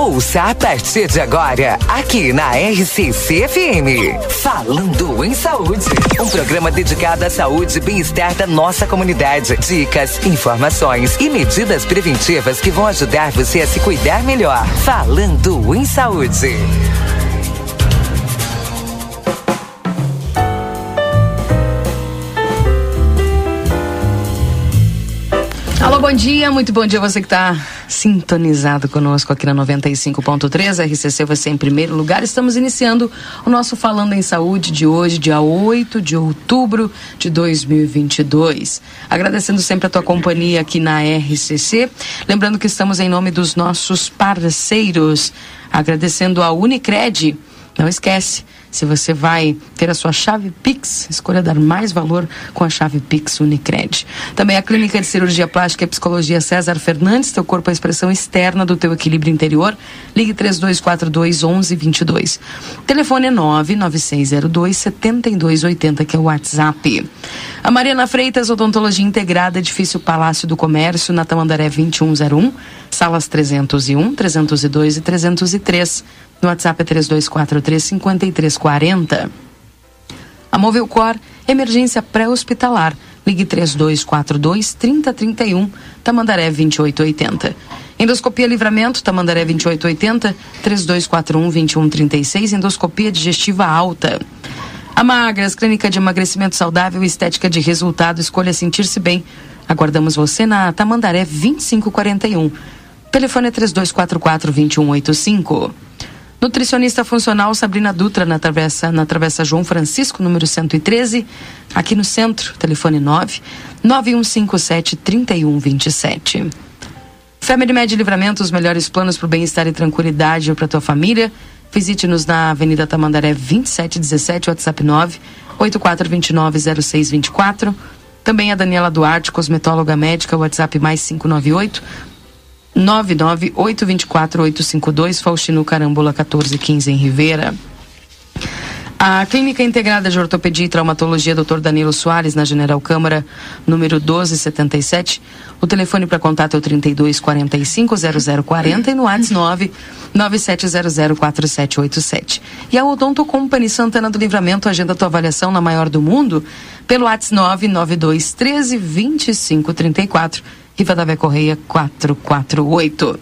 Ouça a partir de agora, aqui na RCC FM. Falando em Saúde. Um programa dedicado à saúde e bem-estar da nossa comunidade. Dicas, informações e medidas preventivas que vão ajudar você a se cuidar melhor. Falando em Saúde. Alô, bom dia, muito bom dia você que está sintonizado conosco aqui na 95.3, RCC você em primeiro lugar. Estamos iniciando o nosso Falando em Saúde de hoje, dia 8 de outubro de 2022. Agradecendo sempre a tua companhia aqui na RCC. Lembrando que estamos em nome dos nossos parceiros. Agradecendo a Unicred. Não esquece se você vai ter a sua chave Pix, escolha dar mais valor com a chave Pix Unicred. Também a Clínica de Cirurgia Plástica e Psicologia César Fernandes, teu corpo é a expressão externa do teu equilíbrio interior. Ligue 3242 1122. Telefone é 99602 7280, que é o WhatsApp. A Mariana Freitas, Odontologia Integrada, Edifício Palácio do Comércio, na Tamandaré 2101, salas 301, 302 e 303. No WhatsApp é 3243 5340. A Movilcor, emergência pré-hospitalar. Ligue 3242 3031, Tamandaré 2880. Endoscopia Livramento, Tamandaré 2880, 3241 2136, endoscopia digestiva alta. A Magras, clínica de emagrecimento saudável e estética de resultado, escolha sentir-se bem. Aguardamos você na Tamandaré 2541. Telefone é 3244 2185. Nutricionista funcional Sabrina Dutra, na travessa, na travessa João Francisco, número 113, aqui no centro, telefone 9 9157 3127. Family Med Livramento, os melhores planos para o bem-estar e tranquilidade para tua família. Visite-nos na Avenida Tamandaré 2717, WhatsApp 9 84290624. Também a Daniela Duarte, cosmetóloga médica, WhatsApp mais 598 99824-852, Faustino Carambola 1415 em Ribeira. A Clínica Integrada de Ortopedia e Traumatologia Dr. Danilo Soares, na General Câmara, número 1277. O telefone para contato é o 3245-0040 e no WhatsApp 997004787. E a Odonto Company Santana do Livramento agenda tua avaliação na maior do mundo pelo WhatsApp 992132534. Rivadavia Correia 448.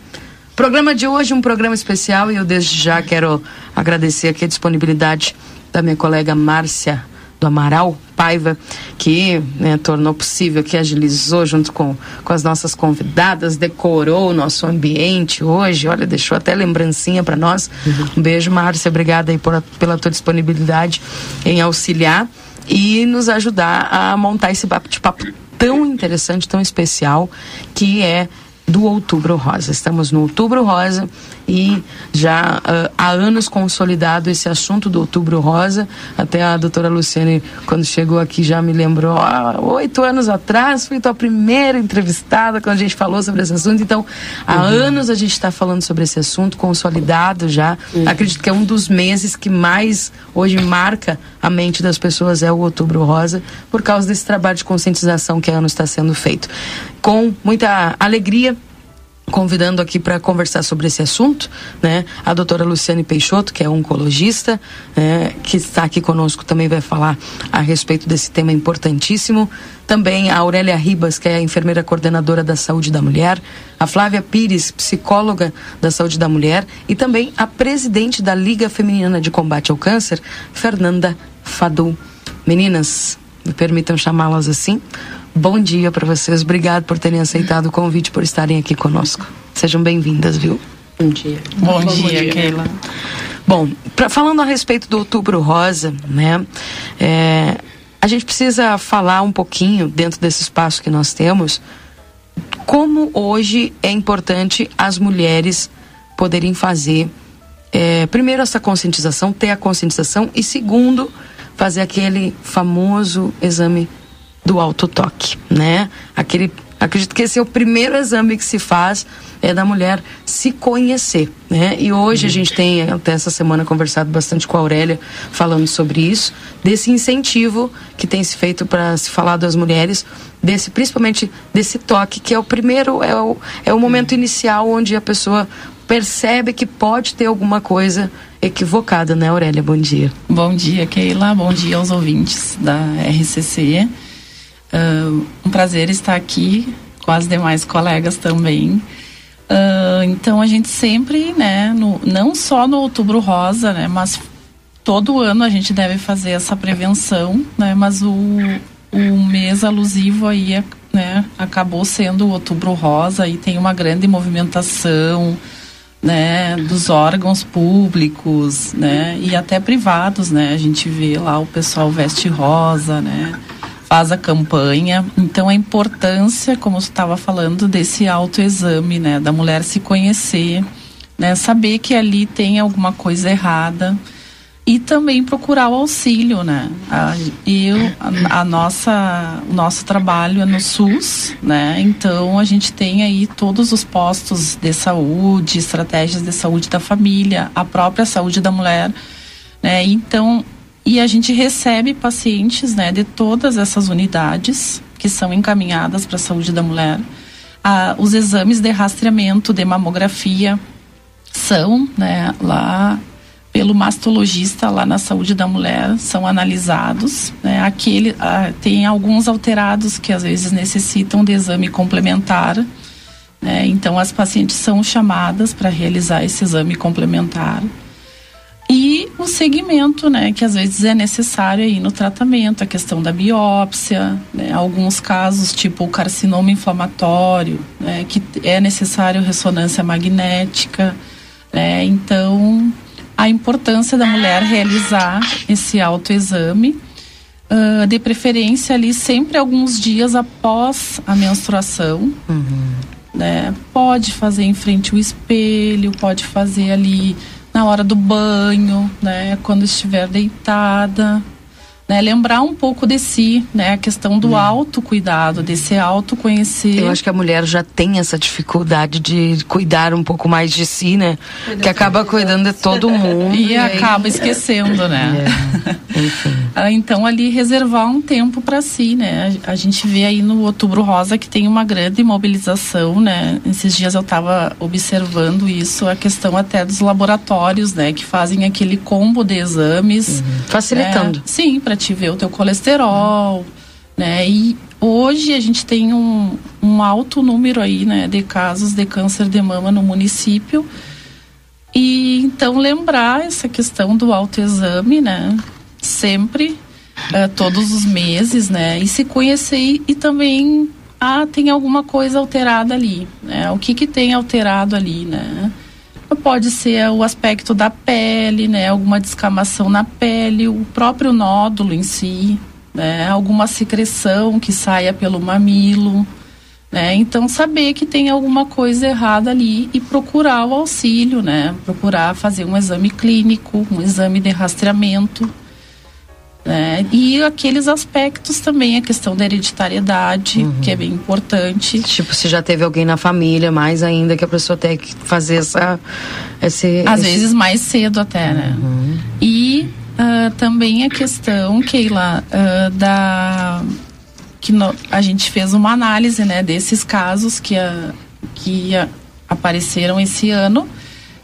Programa de hoje, um programa especial e eu desde já quero agradecer aqui a disponibilidade da minha colega Márcia do Amaral Paiva, que né, tornou possível, que agilizou junto com, com as nossas convidadas, decorou o nosso ambiente hoje, olha, deixou até lembrancinha para nós. Uhum. Um beijo, Márcia, obrigada aí por, pela tua disponibilidade em auxiliar e nos ajudar a montar esse bate-papo tão interessante, tão especial, que é do Outubro Rosa. Estamos no Outubro Rosa e já uh, há anos consolidado esse assunto do Outubro Rosa. Até a doutora Luciane, quando chegou aqui, já me lembrou, há oito anos atrás, fui tua primeira entrevistada quando a gente falou sobre esse assunto. Então, há uhum. anos a gente está falando sobre esse assunto, consolidado já. Uhum. Acredito que é um dos meses que mais hoje marca a mente das pessoas é o Outubro Rosa, por causa desse trabalho de conscientização que a ano está sendo feito. Com muita alegria, convidando aqui para conversar sobre esse assunto, né? A doutora Luciane Peixoto, que é oncologista, né? que está aqui conosco, também vai falar a respeito desse tema importantíssimo. Também a Aurélia Ribas, que é a enfermeira coordenadora da saúde da mulher, a Flávia Pires, psicóloga da saúde da mulher, e também a presidente da Liga Feminina de Combate ao Câncer, Fernanda Fadu. Meninas, me permitam chamá-las assim. Bom dia para vocês. Obrigado por terem aceitado o convite, por estarem aqui conosco. Sejam bem-vindas, viu? Bom dia. Bom, Bom dia, dia, Keila. Bom, pra, falando a respeito do Outubro Rosa, né? É, a gente precisa falar um pouquinho dentro desse espaço que nós temos como hoje é importante as mulheres poderem fazer é, primeiro essa conscientização, ter a conscientização e segundo fazer aquele famoso exame do autotoque, né? Aquele, acredito que esse é o primeiro exame que se faz é da mulher se conhecer, né? E hoje a gente tem até essa semana conversado bastante com a Aurélia falando sobre isso, desse incentivo que tem se feito para se falar das mulheres, desse principalmente desse toque que é o primeiro é o, é o momento inicial onde a pessoa percebe que pode ter alguma coisa equivocada, né, Aurélia? Bom dia. Bom dia, Keila. Bom dia aos ouvintes da RCC. Uh, um prazer estar aqui com as demais colegas também. Uh, então a gente sempre, né, no, não só no Outubro Rosa, né, mas todo ano a gente deve fazer essa prevenção, né, mas o, o mês alusivo aí, né, acabou sendo o Outubro Rosa e tem uma grande movimentação, né, dos órgãos públicos, né, e até privados, né, a gente vê lá o pessoal veste rosa, né, faz a campanha. Então a importância, como você estava falando, desse autoexame, né, da mulher se conhecer, né, saber que ali tem alguma coisa errada e também procurar o auxílio, né? A, eu, a, a, nossa, o nosso trabalho é no SUS, né? Então a gente tem aí todos os postos de saúde, estratégias de saúde da família, a própria saúde da mulher, né? Então e a gente recebe pacientes né, de todas essas unidades que são encaminhadas para a saúde da mulher. Ah, os exames de rastreamento de mamografia são né, lá pelo mastologista lá na saúde da mulher são analisados. Né, aquele, ah, tem alguns alterados que às vezes necessitam de exame complementar. Né, então as pacientes são chamadas para realizar esse exame complementar. E o segmento, né, que às vezes é necessário aí no tratamento, a questão da biópsia, né, alguns casos tipo o carcinoma inflamatório, né, que é necessário ressonância magnética, né, então a importância da mulher realizar esse autoexame, uh, de preferência ali sempre alguns dias após a menstruação, uhum. né, pode fazer em frente ao espelho, pode fazer ali na hora do banho, né, quando estiver deitada, né, lembrar um pouco de si, né, a questão do hum. autocuidado, de se autoconhecer. Eu acho que a mulher já tem essa dificuldade de cuidar um pouco mais de si, né? Cuida que acaba cuidando de todo mundo. e, e acaba aí... esquecendo, né? É. Enfim. Ah, então ali reservar um tempo para si, né? A, gente vê aí no Outubro Rosa que tem uma grande mobilização, né? Esses dias eu estava observando isso, a questão até dos laboratórios, né, que fazem aquele combo de exames, uhum. facilitando. Né? Sim, para te o teu colesterol, né? E hoje a gente tem um, um alto número aí, né, de casos de câncer de mama no município. E então lembrar essa questão do autoexame, né? Sempre, uh, todos os meses, né? E se conhecer e, e também, ah, tem alguma coisa alterada ali, né? O que que tem alterado ali, né? Pode ser o aspecto da pele, né? Alguma descamação na pele, o próprio nódulo em si, né? Alguma secreção que saia pelo mamilo, né? Então saber que tem alguma coisa errada ali e procurar o auxílio, né? Procurar fazer um exame clínico, um exame de rastreamento né? E aqueles aspectos também, a questão da hereditariedade, uhum. que é bem importante. Tipo, se já teve alguém na família, mais ainda que a pessoa tem que fazer essa. Esse, Às esse... vezes mais cedo até, né? Uhum. E uh, também a questão, Keila, uh, da. que no, a gente fez uma análise né, desses casos que, a, que a, apareceram esse ano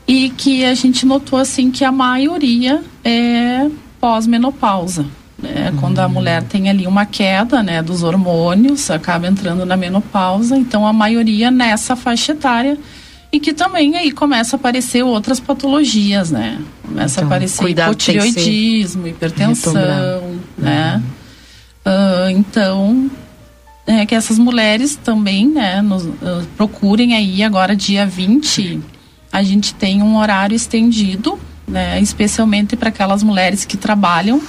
e que a gente notou assim que a maioria é pós-menopausa. Né? Uhum. Quando a mulher tem ali uma queda né, dos hormônios, acaba entrando na menopausa, então a maioria nessa faixa etária e que também aí começa a aparecer outras patologias, né? Começa então, a aparecer hipotireoidismo, hipertensão, né? Uhum. Uh, então, é que essas mulheres também, né, nos, uh, procurem aí agora dia 20, a gente tem um horário estendido né, especialmente para aquelas mulheres que trabalham.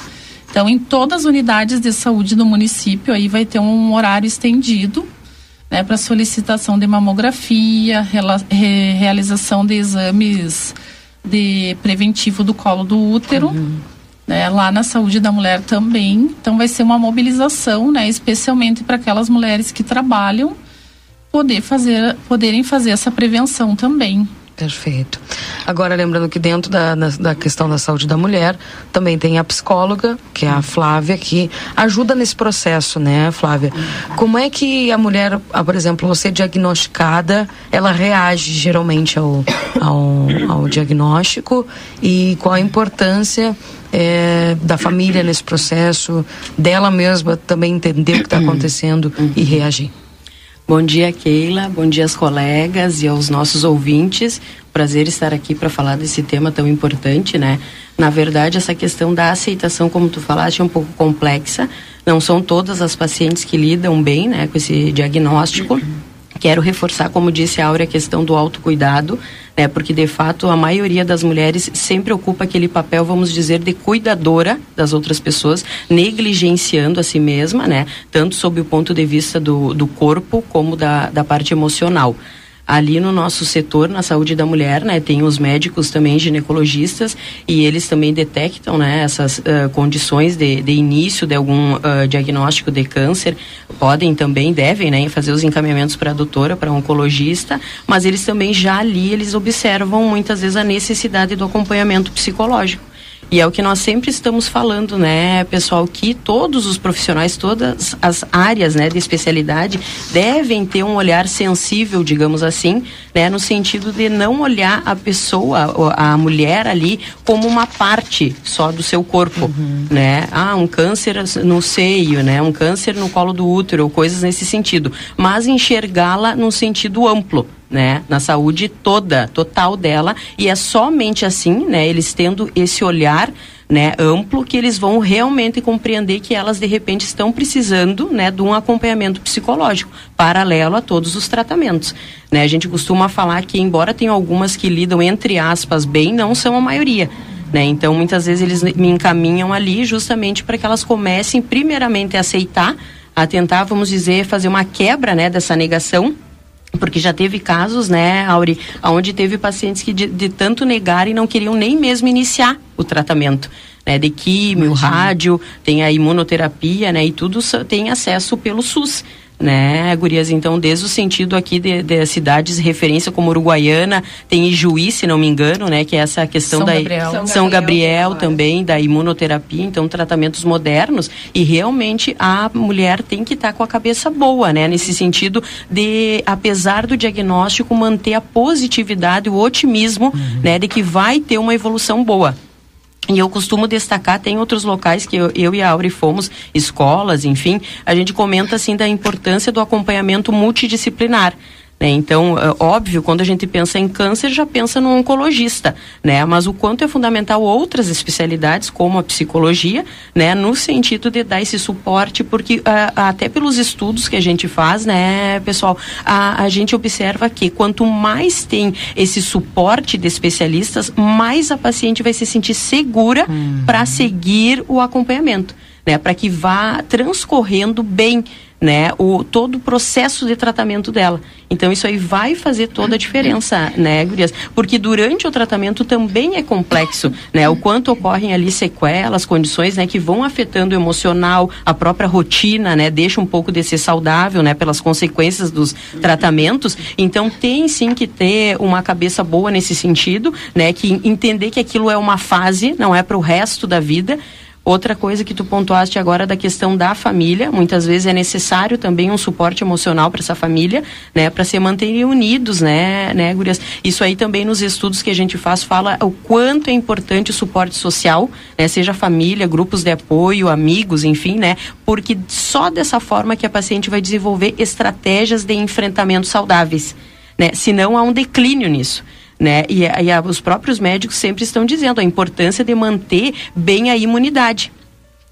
Então, em todas as unidades de saúde do município, aí vai ter um horário estendido né, para solicitação de mamografia, rela, re, realização de exames de preventivo do colo do útero. Uhum. Né, lá na saúde da mulher também. Então, vai ser uma mobilização, né, especialmente para aquelas mulheres que trabalham, poder fazer, poderem fazer essa prevenção também. Perfeito. Agora, lembrando que dentro da, da, da, questão da saúde da mulher, também tem a psicóloga, que é a Flávia, que ajuda nesse processo, né, Flávia? Como é que a mulher, por exemplo, você diagnosticada, ela reage geralmente ao, ao, ao diagnóstico e qual a importância é, da família nesse processo, dela mesma também entender o que está acontecendo e reagir? Bom dia, Keila. Bom dia, aos colegas e aos nossos ouvintes. Prazer estar aqui para falar desse tema tão importante, né? Na verdade, essa questão da aceitação, como tu falaste, é um pouco complexa. Não são todas as pacientes que lidam bem, né, com esse diagnóstico. Quero reforçar, como disse a Áurea, a questão do autocuidado, né? Porque de fato a maioria das mulheres sempre ocupa aquele papel, vamos dizer, de cuidadora das outras pessoas, negligenciando a si mesma, né? Tanto sob o ponto de vista do, do corpo como da, da parte emocional ali no nosso setor, na saúde da mulher, né, tem os médicos também ginecologistas e eles também detectam, né, essas uh, condições de, de início de algum uh, diagnóstico de câncer, podem também, devem, né, fazer os encaminhamentos para a doutora, para oncologista, mas eles também já ali, eles observam muitas vezes a necessidade do acompanhamento psicológico. E é o que nós sempre estamos falando, né, pessoal, que todos os profissionais, todas as áreas, né, de especialidade devem ter um olhar sensível, digamos assim, né, no sentido de não olhar a pessoa, a mulher ali como uma parte só do seu corpo, uhum. né? Ah, um câncer no seio, né, um câncer no colo do útero, coisas nesse sentido, mas enxergá-la num sentido amplo né, na saúde toda, total dela, e é somente assim, né, eles tendo esse olhar né, amplo que eles vão realmente compreender que elas de repente estão precisando, né, de um acompanhamento psicológico paralelo a todos os tratamentos, né? A gente costuma falar que embora tenha algumas que lidam entre aspas bem, não são a maioria. Né? Então, muitas vezes eles me encaminham ali justamente para que elas comecem primeiramente a aceitar, a tentar, vamos dizer, fazer uma quebra, né, dessa negação porque já teve casos, né, Auri, onde teve pacientes que de, de tanto negarem não queriam nem mesmo iniciar o tratamento. Né, de químio, Imagina. rádio, tem a imunoterapia, né, e tudo tem acesso pelo SUS né, Gurias? Então, desde o sentido aqui de, de, cidades referência como Uruguaiana, tem Ijuí, se não me engano, né, que é essa questão São da Gabriel. São, São Gabriel, Gabriel também, da imunoterapia, então tratamentos modernos e realmente a mulher tem que estar tá com a cabeça boa, né, nesse sentido de, apesar do diagnóstico, manter a positividade, o otimismo, uhum. né, de que vai ter uma evolução boa. E eu costumo destacar, tem outros locais que eu, eu, e a Auri fomos, escolas, enfim, a gente comenta assim da importância do acompanhamento multidisciplinar. Né? Então, é óbvio, quando a gente pensa em câncer, já pensa no oncologista, né? Mas o quanto é fundamental outras especialidades, como a psicologia, né? No sentido de dar esse suporte, porque até pelos estudos que a gente faz, né, pessoal, a, a gente observa que quanto mais tem esse suporte de especialistas, mais a paciente vai se sentir segura uhum. para seguir o acompanhamento, né? Para que vá transcorrendo bem né, o, todo o processo de tratamento dela. Então isso aí vai fazer toda a diferença, né, Gurias? Porque durante o tratamento também é complexo, né? O quanto ocorrem ali sequelas, condições, né, que vão afetando o emocional, a própria rotina, né, deixa um pouco de ser saudável, né, pelas consequências dos tratamentos. Então tem sim que ter uma cabeça boa nesse sentido, né, que entender que aquilo é uma fase, não é para o resto da vida Outra coisa que tu pontuaste agora da questão da família, muitas vezes é necessário também um suporte emocional para essa família, né, para se manterem unidos, né, né, gurias? Isso aí também nos estudos que a gente faz fala o quanto é importante o suporte social, né, seja família, grupos de apoio, amigos, enfim, né, porque só dessa forma que a paciente vai desenvolver estratégias de enfrentamento saudáveis, né? Senão há um declínio nisso né? E, e a, os próprios médicos sempre estão dizendo a importância de manter bem a imunidade.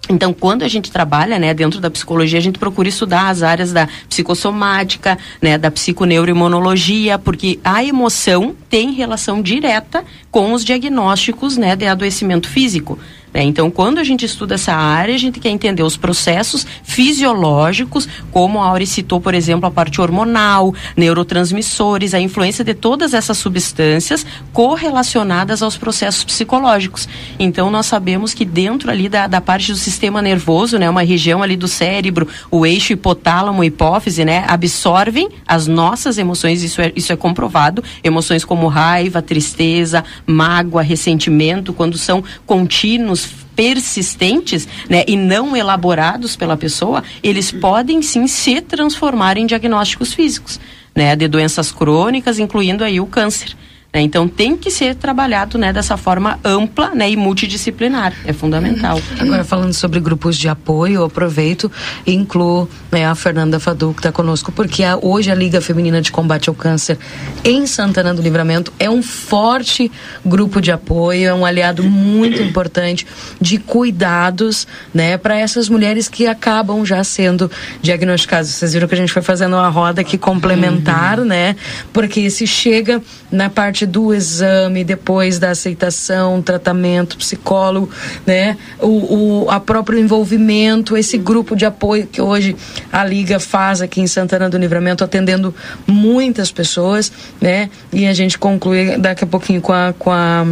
Então, quando a gente trabalha, né, dentro da psicologia, a gente procura estudar as áreas da psicossomática, né, da psiconeuroimunologia, porque a emoção tem relação direta com os diagnósticos, né, de adoecimento físico. Né? Então, quando a gente estuda essa área, a gente quer entender os processos fisiológicos, como a Auri citou, por exemplo, a parte hormonal, neurotransmissores, a influência de todas essas substâncias correlacionadas aos processos psicológicos. Então, nós sabemos que dentro ali da, da parte do sistema nervoso, né, uma região ali do cérebro, o eixo hipotálamo, hipófise, né, absorvem as nossas emoções, isso é, isso é comprovado, emoções como raiva, tristeza, mágoa, ressentimento, quando são contínuos, persistentes né, e não elaborados pela pessoa, eles podem sim se transformar em diagnósticos físicos, né, de doenças crônicas, incluindo aí o câncer. Né? Então tem que ser trabalhado né, dessa forma ampla né, e multidisciplinar. É fundamental. Agora, falando sobre grupos de apoio, eu aproveito e incluo né, a Fernanda Fadu, que está conosco, porque a, hoje a Liga Feminina de Combate ao Câncer em Santana do Livramento é um forte grupo de apoio, é um aliado muito importante de cuidados né, para essas mulheres que acabam já sendo diagnosticadas. Vocês viram que a gente foi fazendo uma roda aqui complementar, uhum. né? Porque se chega na parte parte do exame, depois da aceitação, tratamento, psicólogo, né? O, o a próprio envolvimento, esse grupo de apoio que hoje a Liga faz aqui em Santana do Livramento, atendendo muitas pessoas, né? E a gente conclui daqui a pouquinho com a, com a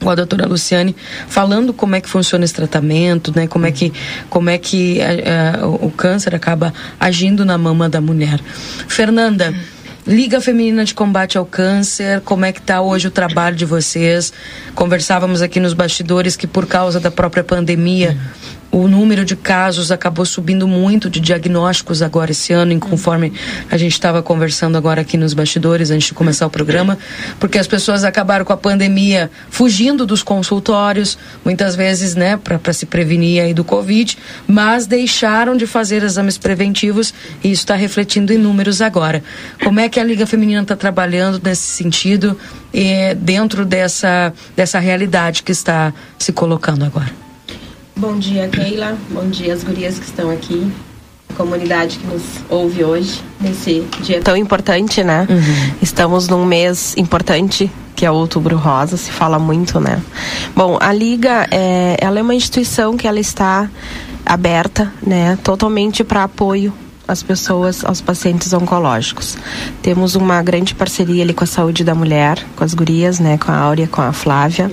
com a doutora Luciane falando como é que funciona esse tratamento, né? Como é que, como é que a, a, o câncer acaba agindo na mama da mulher. Fernanda, Liga Feminina de Combate ao Câncer, como é que está hoje o trabalho de vocês? Conversávamos aqui nos bastidores que por causa da própria pandemia, o número de casos acabou subindo muito de diagnósticos agora esse ano, conforme a gente estava conversando agora aqui nos bastidores antes de começar o programa, porque as pessoas acabaram com a pandemia fugindo dos consultórios, muitas vezes, né, para se prevenir aí do Covid, mas deixaram de fazer exames preventivos e isso está refletindo em números agora. Como é que a Liga Feminina está trabalhando nesse sentido, eh, dentro dessa, dessa realidade que está se colocando agora? Bom dia, Keila. Bom dia, as gurias que estão aqui. A comunidade que nos ouve hoje, nesse dia tão importante, né? Uhum. Estamos num mês importante, que é o Outubro Rosa, se fala muito, né? Bom, a Liga, é, ela é uma instituição que ela está aberta, né? Totalmente para apoio às pessoas, aos pacientes oncológicos. Temos uma grande parceria ali com a saúde da mulher, com as gurias, né? Com a Áurea, com a Flávia.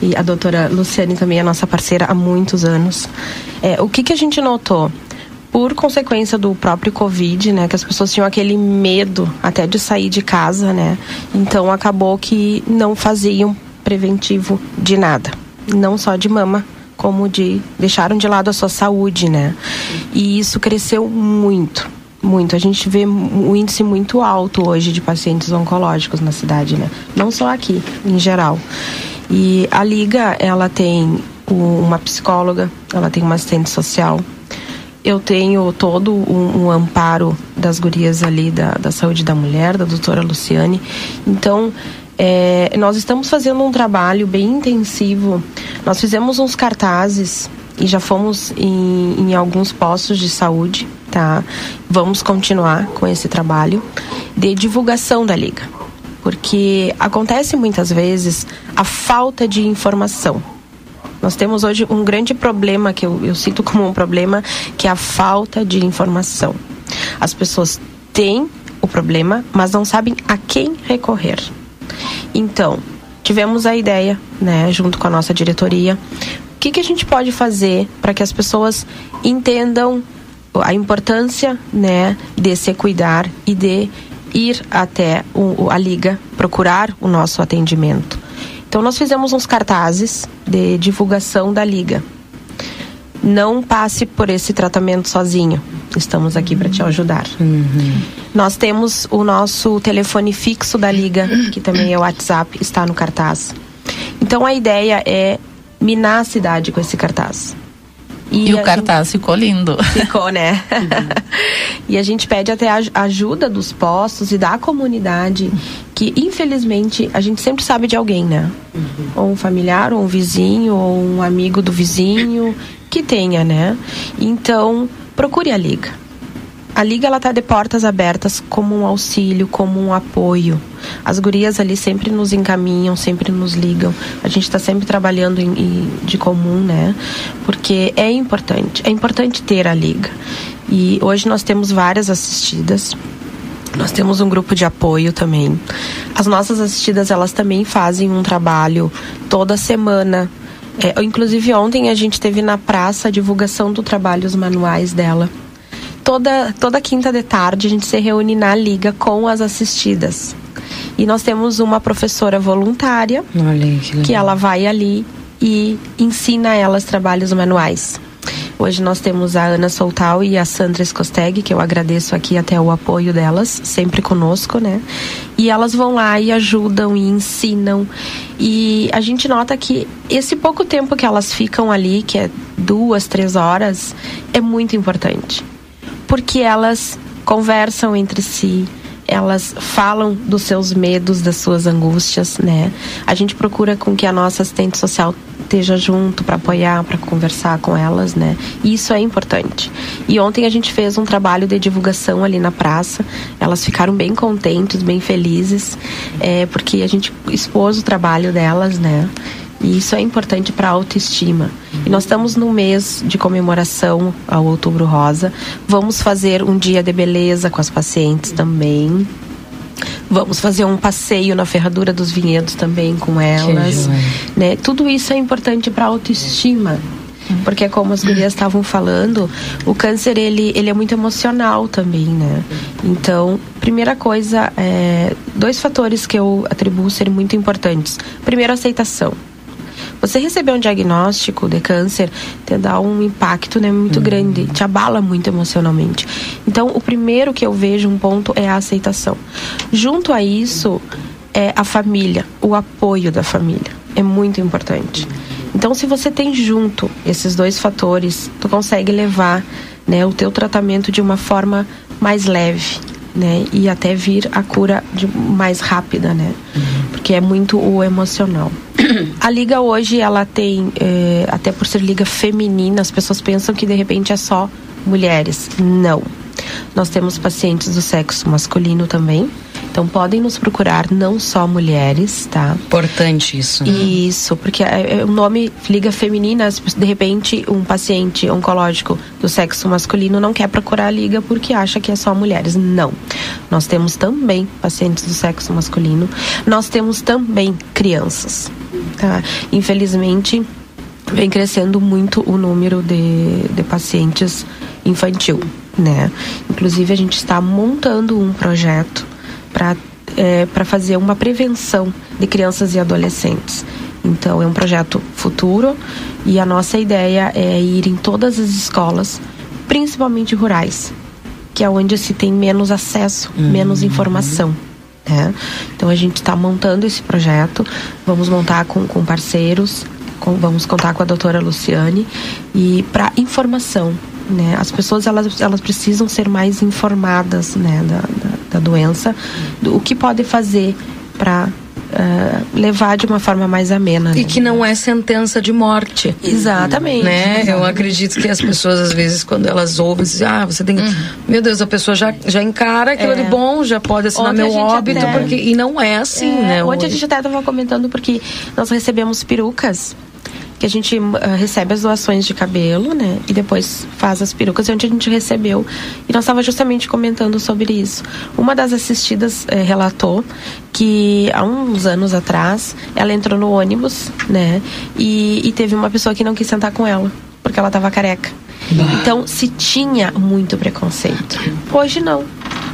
E a doutora Luciane também é nossa parceira há muitos anos. É, o que, que a gente notou? Por consequência do próprio Covid, né, que as pessoas tinham aquele medo até de sair de casa, né, então acabou que não faziam preventivo de nada, não só de mama, como de deixaram de lado a sua saúde, né, e isso cresceu muito muito. A gente vê um índice muito alto hoje de pacientes oncológicos na cidade, né? Não só aqui, em geral. E a Liga, ela tem uma psicóloga, ela tem uma assistente social. Eu tenho todo um, um amparo das gurias ali da, da saúde da mulher, da doutora Luciane. Então, é, nós estamos fazendo um trabalho bem intensivo. Nós fizemos uns cartazes e já fomos em, em alguns postos de saúde, tá? Vamos continuar com esse trabalho de divulgação da Liga porque acontece muitas vezes a falta de informação. Nós temos hoje um grande problema, que eu, eu cito como um problema, que é a falta de informação. As pessoas têm o problema, mas não sabem a quem recorrer. Então, tivemos a ideia, né, junto com a nossa diretoria, o que, que a gente pode fazer para que as pessoas entendam a importância, né, de se cuidar e de ir até o, a liga procurar o nosso atendimento. Então nós fizemos uns cartazes de divulgação da liga. Não passe por esse tratamento sozinho. Estamos aqui para te ajudar. Uhum. Nós temos o nosso telefone fixo da liga, que também é o WhatsApp, está no cartaz. Então a ideia é minar a cidade com esse cartaz. E, e o cartaz gente... ficou lindo. Ficou, né? e a gente pede até a ajuda dos postos e da comunidade, que infelizmente a gente sempre sabe de alguém, né? Uhum. Ou um familiar, ou um vizinho, ou um amigo do vizinho, que tenha, né? Então, procure a liga. a liga ela tá de portas abertas como um auxílio, como um apoio. As gurias ali sempre nos encaminham, sempre nos ligam. A gente está sempre trabalhando em, em, de comum, né? Porque é importante, é importante ter a liga. E hoje nós temos várias assistidas. Nós temos um grupo de apoio também. As nossas assistidas, elas também fazem um trabalho toda semana. É, inclusive ontem a gente teve na praça a divulgação do trabalho, os manuais dela. Toda, toda quinta de tarde a gente se reúne na liga com as assistidas. E nós temos uma professora voluntária Olha, que, que ela vai ali e ensina elas trabalhos manuais. Hoje nós temos a Ana Soltal e a Sandra Escosteg, que eu agradeço aqui até o apoio delas, sempre conosco, né? E elas vão lá e ajudam e ensinam. E a gente nota que esse pouco tempo que elas ficam ali, que é duas, três horas, é muito importante. Porque elas conversam entre si, elas falam dos seus medos, das suas angústias, né? A gente procura com que a nossa assistente social esteja junto para apoiar, para conversar com elas, né? E isso é importante. E ontem a gente fez um trabalho de divulgação ali na praça. Elas ficaram bem contentes, bem felizes, é, porque a gente expôs o trabalho delas, né? E isso é importante para a autoestima. E nós estamos no mês de comemoração ao Outubro Rosa. Vamos fazer um dia de beleza com as pacientes também. Vamos fazer um passeio na ferradura dos vinhedos também com elas. Né? Tudo isso é importante para a autoestima. Porque como as gurias estavam falando, o câncer ele, ele é muito emocional também, né? Então, primeira coisa, é, dois fatores que eu atribuo serem muito importantes. Primeiro, aceitação. Você receber um diagnóstico de câncer te dá um impacto né, muito uhum. grande, te abala muito emocionalmente. Então, o primeiro que eu vejo um ponto é a aceitação. Junto a isso, é a família, o apoio da família. É muito importante. Então, se você tem junto esses dois fatores, tu consegue levar né, o teu tratamento de uma forma mais leve, né? E até vir a cura de, mais rápida, né? Uhum. Porque é muito o emocional. A liga hoje, ela tem, é, até por ser liga feminina, as pessoas pensam que de repente é só mulheres. Não. Nós temos pacientes do sexo masculino também. Então podem nos procurar não só mulheres, tá? Importante isso. Né? Isso, porque é, é, o nome liga feminina, de repente um paciente oncológico do sexo masculino não quer procurar a liga porque acha que é só mulheres. Não. Nós temos também pacientes do sexo masculino. Nós temos também crianças. Tá? Infelizmente vem crescendo muito o número de, de pacientes infantil, né? Inclusive a gente está montando um projeto para é, para fazer uma prevenção de crianças e adolescentes. Então, é um projeto futuro e a nossa ideia é ir em todas as escolas, principalmente rurais, que é onde se tem menos acesso, uhum. menos informação. Né? Então, a gente está montando esse projeto, vamos montar com, com parceiros, com, vamos contar com a doutora Luciane, e para informação, né? As pessoas elas, elas precisam ser mais informadas né, da, da, da doença, do, o que pode fazer para Uh, eh, levar de uma forma mais amena. E né? que não é sentença de morte. Exatamente. Né? Exatamente. Eu acredito que as pessoas, às vezes, quando elas ouvem, dizem, ah, você tem. Uhum. Meu Deus, a pessoa já, já encara aquilo é. de bom, já pode assinar Ontem meu óbito, até... porque. E não é assim, é, né? Ontem hoje. a gente até estava comentando porque nós recebemos perucas que a gente uh, recebe as doações de cabelo, né? E depois faz as perucas, onde a gente recebeu. E nós estávamos justamente comentando sobre isso. Uma das assistidas eh, relatou que há uns anos atrás ela entrou no ônibus, né? E, e teve uma pessoa que não quis sentar com ela, porque ela estava careca. Então se tinha muito preconceito. Hoje não.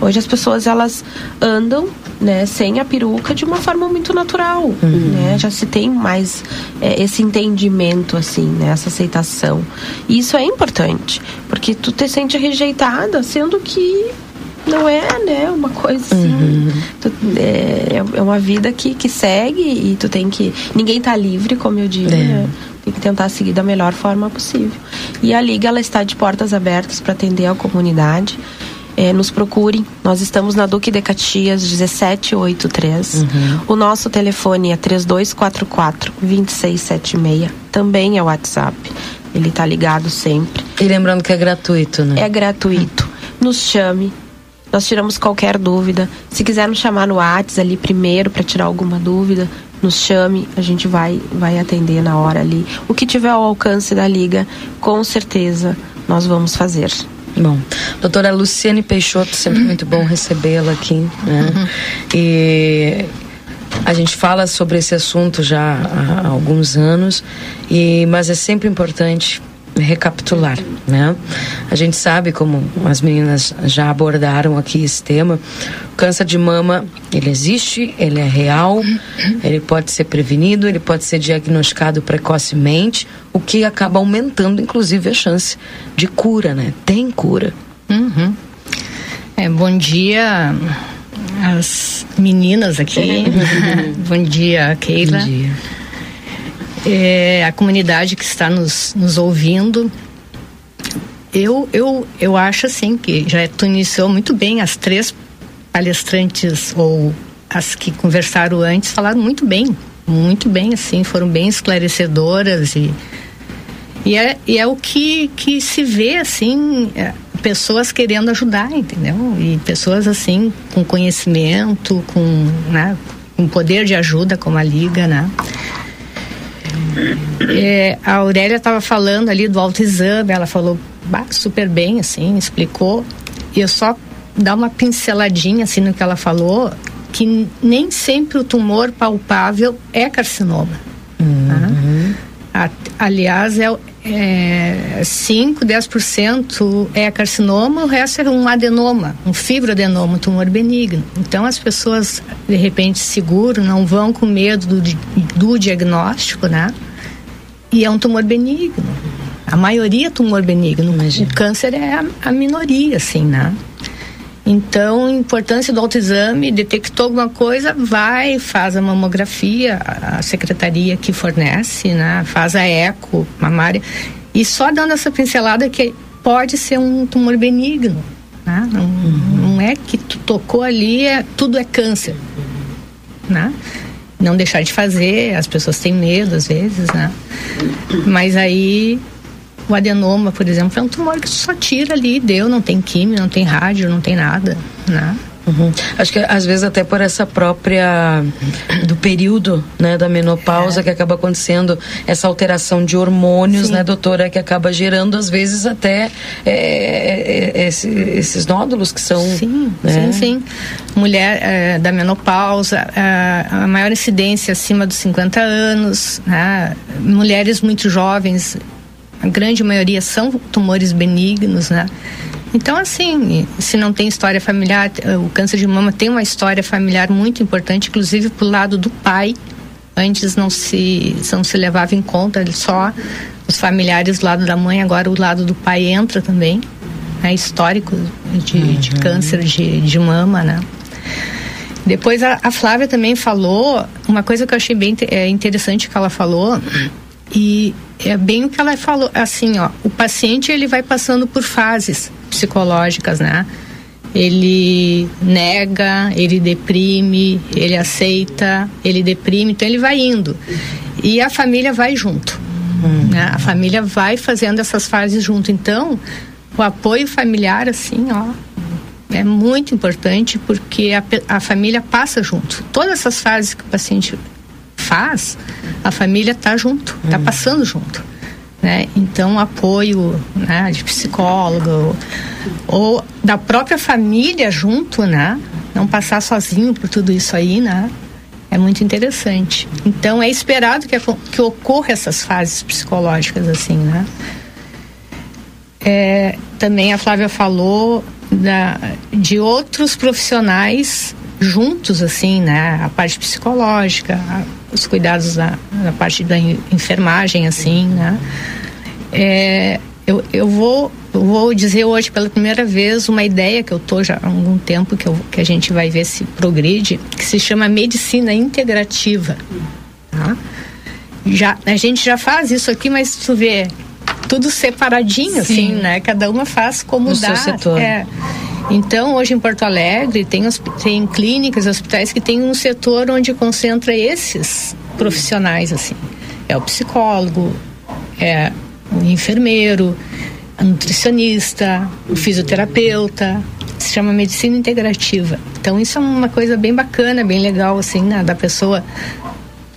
Hoje as pessoas elas andam né, sem a peruca de uma forma muito natural, uhum. né? Já se tem mais é, esse entendimento assim, né, essa aceitação. E isso é importante, porque tu te sente rejeitada, sendo que não é, né, uma coisa assim. Uhum. Tu, é, é uma vida que, que segue e tu tem que. Ninguém tá livre, como eu digo, é. né? Tem que tentar seguir da melhor forma possível. E a Liga ela está de portas abertas para atender a comunidade é, nos procurem. Nós estamos na Duque de Caxias 1783. Uhum. O nosso telefone é 3244 2676. Também é o WhatsApp. Ele está ligado sempre. E lembrando que é gratuito, né? É gratuito. nos chame. Nós tiramos qualquer dúvida. Se quiser nos chamar no WhatsApp ali primeiro para tirar alguma dúvida, nos chame, a gente vai vai atender na hora ali. O que tiver ao alcance da liga, com certeza nós vamos fazer. Bom, doutora Luciane Peixoto, sempre muito bom recebê-la aqui, né? Uhum. E a gente fala sobre esse assunto já há alguns anos, e mas é sempre importante recapitular, né? A gente sabe como as meninas já abordaram aqui esse tema, o câncer de mama, ele existe, ele é real, ele pode ser prevenido, ele pode ser diagnosticado precocemente, o que acaba aumentando inclusive a chance de cura, né? Tem cura. Uhum. É, bom dia as meninas aqui. bom dia, Keila. Bom dia é, a comunidade que está nos, nos ouvindo. Eu, eu, eu acho assim que já tu iniciou muito bem as três palestrantes ou as que conversaram antes falaram muito bem, muito bem assim, foram bem esclarecedoras e e é, e é o que, que se vê assim, é, pessoas querendo ajudar, entendeu? E pessoas assim com conhecimento, com, né, com poder de ajuda como a liga, né? É, a Aurélia estava falando ali do autoexame, ela falou super bem, assim, explicou. E eu só dar uma pinceladinha assim no que ela falou, que nem sempre o tumor palpável é carcinoma. Uhum. Tá? aliás, é, é 5, 10% é carcinoma, o resto é um adenoma, um fibroadenoma, um tumor benigno. Então as pessoas de repente seguram, não vão com medo do, do diagnóstico, né? E é um tumor benigno. A maioria é tumor benigno. Imagina. O câncer é a, a minoria, assim, né? Então, a importância do autoexame, detectou alguma coisa, vai, faz a mamografia, a secretaria que fornece, né? Faz a eco mamária. E só dando essa pincelada que pode ser um tumor benigno. Né? Não, não é que tu tocou ali, é, tudo é câncer. Né? Não deixar de fazer, as pessoas têm medo às vezes, né? Mas aí o adenoma, por exemplo, é um tumor que só tira ali, deu, não tem químio, não tem rádio, não tem nada, né? Uhum. Acho que às vezes até por essa própria do período né, da menopausa é. que acaba acontecendo essa alteração de hormônios, sim. né, doutora, que acaba gerando às vezes até é, é, é esse, esses nódulos que são. Sim, né? sim, sim. Mulher é, da menopausa, é, a maior incidência acima dos 50 anos, né, mulheres muito jovens a grande maioria são tumores benignos, né? Então, assim, se não tem história familiar, o câncer de mama tem uma história familiar muito importante, inclusive pro lado do pai. Antes não se, não se levava em conta só os familiares do lado da mãe, agora o lado do pai entra também. É histórico de, uhum. de câncer de, de mama, né? Depois a, a, Flávia também falou uma coisa que eu achei bem é, interessante que ela falou e é bem o que ela falou, assim, ó, o paciente ele vai passando por fases psicológicas, né? Ele nega, ele deprime, ele aceita, ele deprime, então ele vai indo. E a família vai junto. Hum. Né? A família vai fazendo essas fases junto. Então, o apoio familiar, assim, ó, é muito importante porque a, a família passa junto. Todas essas fases que o paciente faz, a família está junto, está hum. passando junto. Né? Então, apoio né, de psicólogo ou da própria família junto, né? Não passar sozinho por tudo isso aí, né? É muito interessante. Então, é esperado que, que ocorra essas fases psicológicas assim, né? É, também a Flávia falou da, de outros profissionais juntos, assim, né? A parte psicológica, os cuidados na, na, parte da enfermagem, assim, né? É, eu, eu vou eu vou dizer hoje pela primeira vez uma ideia que eu tô já há algum tempo que, eu, que a gente vai ver se progride, que se chama medicina integrativa. Tá? Já, a gente já faz isso aqui, mas tu vê tudo separadinho, Sim. assim, né? Cada uma faz como no dá. Seu setor. É. Então, hoje em Porto Alegre, tem, tem clínicas, hospitais que tem um setor onde concentra esses profissionais, assim. É o psicólogo, é o enfermeiro, a nutricionista, o fisioterapeuta, se chama medicina integrativa. Então isso é uma coisa bem bacana, bem legal assim, né, da pessoa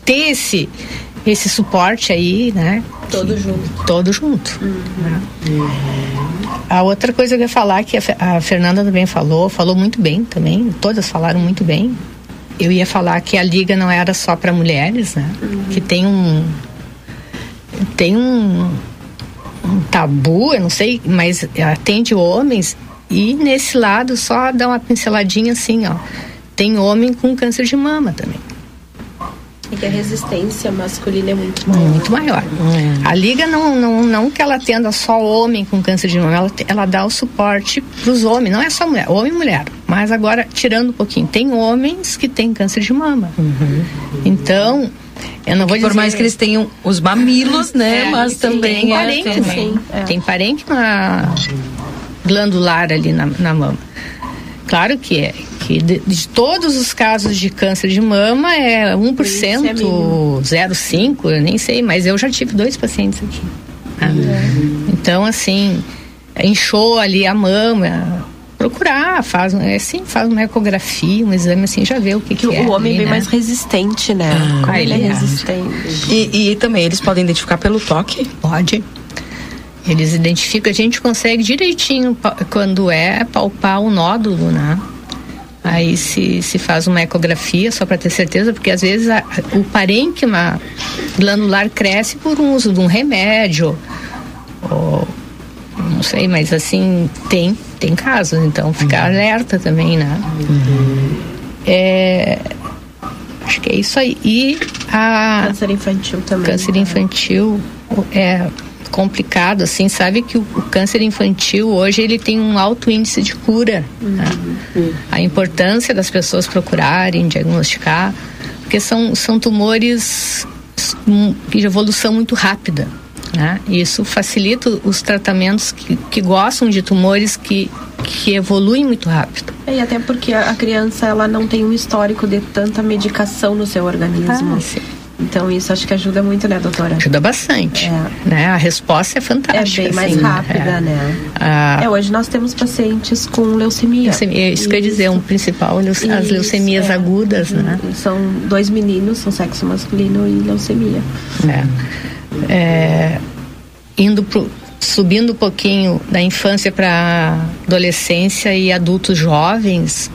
ter esse esse suporte aí, né? Todo junto. Todo junto. Uhum. Né? A outra coisa que eu ia falar que a Fernanda também falou, falou muito bem também, todas falaram muito bem. Eu ia falar que a liga não era só para mulheres, né? Uhum. Que tem um tem um, um tabu, eu não sei, mas atende homens e nesse lado, só dá uma pinceladinha assim, ó. Tem homem com câncer de mama também. E que a resistência masculina é muito maior. Muito maior. É. A Liga não, não, não que ela atenda só homem com câncer de mama, ela, ela dá o suporte para os homens, não é só mulher, homem e mulher. Mas agora, tirando um pouquinho, tem homens que têm câncer de mama. Uhum. Então, eu não vou dizer... Por mais que eles tenham os mamilos, né? É, mas também tem é, parente, tem, é. tem parente na glandular ali na, na mama. Claro que é. Que de, de, todos os casos de câncer de mama é 1%, 0,5%, eu nem sei, mas eu já tive dois pacientes aqui. Tá? Uhum. Então, assim, inchou ali a mama, procurar, faz, é, sim, faz uma ecografia, um exame assim, já vê o que, que, que é. O homem é bem né? mais resistente, né? Ah, Como ele, ele é resistente. E, e também eles podem identificar pelo toque? Pode. Eles identificam, a gente consegue direitinho quando é palpar o nódulo, né? Aí se, se faz uma ecografia só para ter certeza, porque às vezes a, o parênquima glandular cresce por um uso de um remédio, ou não sei, mas assim, tem, tem casos, então ficar uhum. alerta também, né? Uhum. É, acho que é isso aí. E a. Câncer infantil também. Câncer infantil é complicado, assim, sabe que o, o, câncer infantil hoje ele tem um alto índice de cura. Né? Uhum. A importância das pessoas procurarem diagnosticar, porque são, são tumores de evolução muito rápida. Né? Isso facilita os tratamentos que, que gostam de tumores que, que evoluem muito rápido. É, e até porque a criança ela não tem um histórico de tanta medicação no seu organismo. Ah, então isso acho que ajuda muito, né, doutora? Ajuda bastante. É. Né? A resposta é fantástica. É bem mais assim, rápida, é. né? Ah, é, hoje nós temos pacientes com leucemia. leucemia isso, isso. quer dizer, um principal, as leucemias é. agudas, né? São dois meninos, são sexo masculino e leucemia. É. é indo pro, subindo um pouquinho da infância para adolescência e adultos jovens,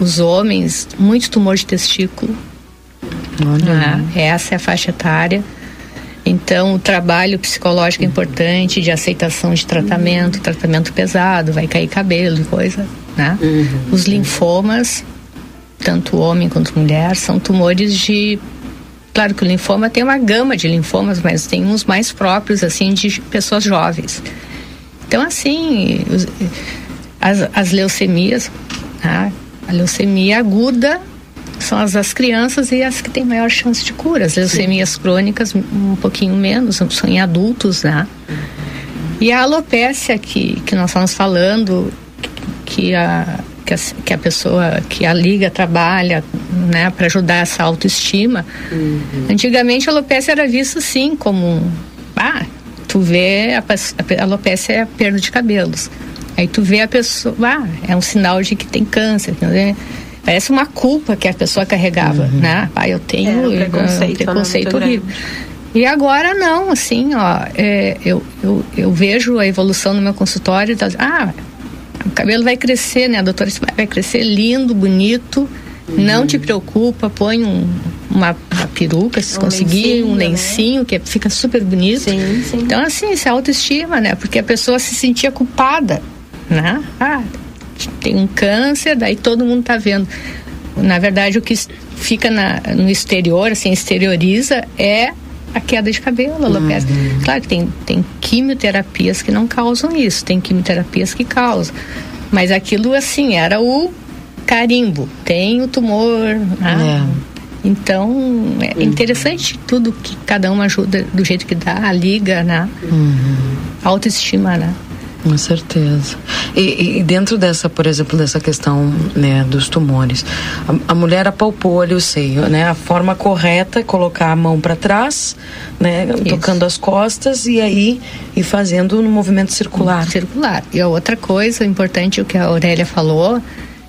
os homens, muito tumor de testículo Olha. Ah, essa é a faixa etária. Então, o trabalho psicológico é importante, de aceitação de tratamento, tratamento pesado, vai cair cabelo e coisa, né? Uhum. Os linfomas, tanto homem quanto mulher, são tumores de Claro que o linfoma tem uma gama de linfomas, mas tem uns mais próprios, assim, de pessoas jovens. Então, assim, as, as leucemias, tá? a leucemia aguda são as das crianças e as que têm maior chance de cura. As leucemias Sim. crônicas, um pouquinho menos, são em adultos, né? E a alopécia que, que nós estamos falando, que a, que a, que a pessoa, que a liga trabalha, né, para ajudar essa autoestima. Uhum. Antigamente a alopécia era vista assim como, ah, tu vê a, a alopécia é a perda de cabelos. Aí tu vê a pessoa, ah, é um sinal de que tem câncer, né? Parece uma culpa que a pessoa carregava, uhum. né? Ah, eu tenho é, um preconceito, um preconceito horrível. E agora não, assim, ó, é, eu, eu, eu vejo a evolução no meu consultório e tá, ah, o cabelo vai crescer, né? Doutora vai crescer lindo, bonito, uhum. não te preocupa, põe um, uma, uma, peruca, se um conseguir, lencinho, um né? lencinho, né? que fica super bonito. Sim, sim. Então, assim, isso é autoestima, né? Porque a pessoa se sentia culpada, né? Ah, tem um câncer, daí todo mundo está vendo. Na verdade, o que fica na, no exterior, assim, exterioriza é a queda de cabelo, alopecia. Uhum. Claro que tem, tem quimioterapias que não causam isso, tem quimioterapias que causam. Mas aquilo, assim, era o carimbo. Tem o tumor. Né? É. Então, é uhum. interessante tudo que cada um ajuda do jeito que dá, a liga, né? Uhum. Autoestima, né? Com certeza. E, e, dentro dessa, por exemplo, dessa questão né, dos tumores, a, a, mulher apalpou ali o seio, né? A forma correta é colocar a mão para trás, né? Isso. Tocando as costas e aí e fazendo no movimento circular. Circular. E a outra coisa importante, o que a Aurélia falou,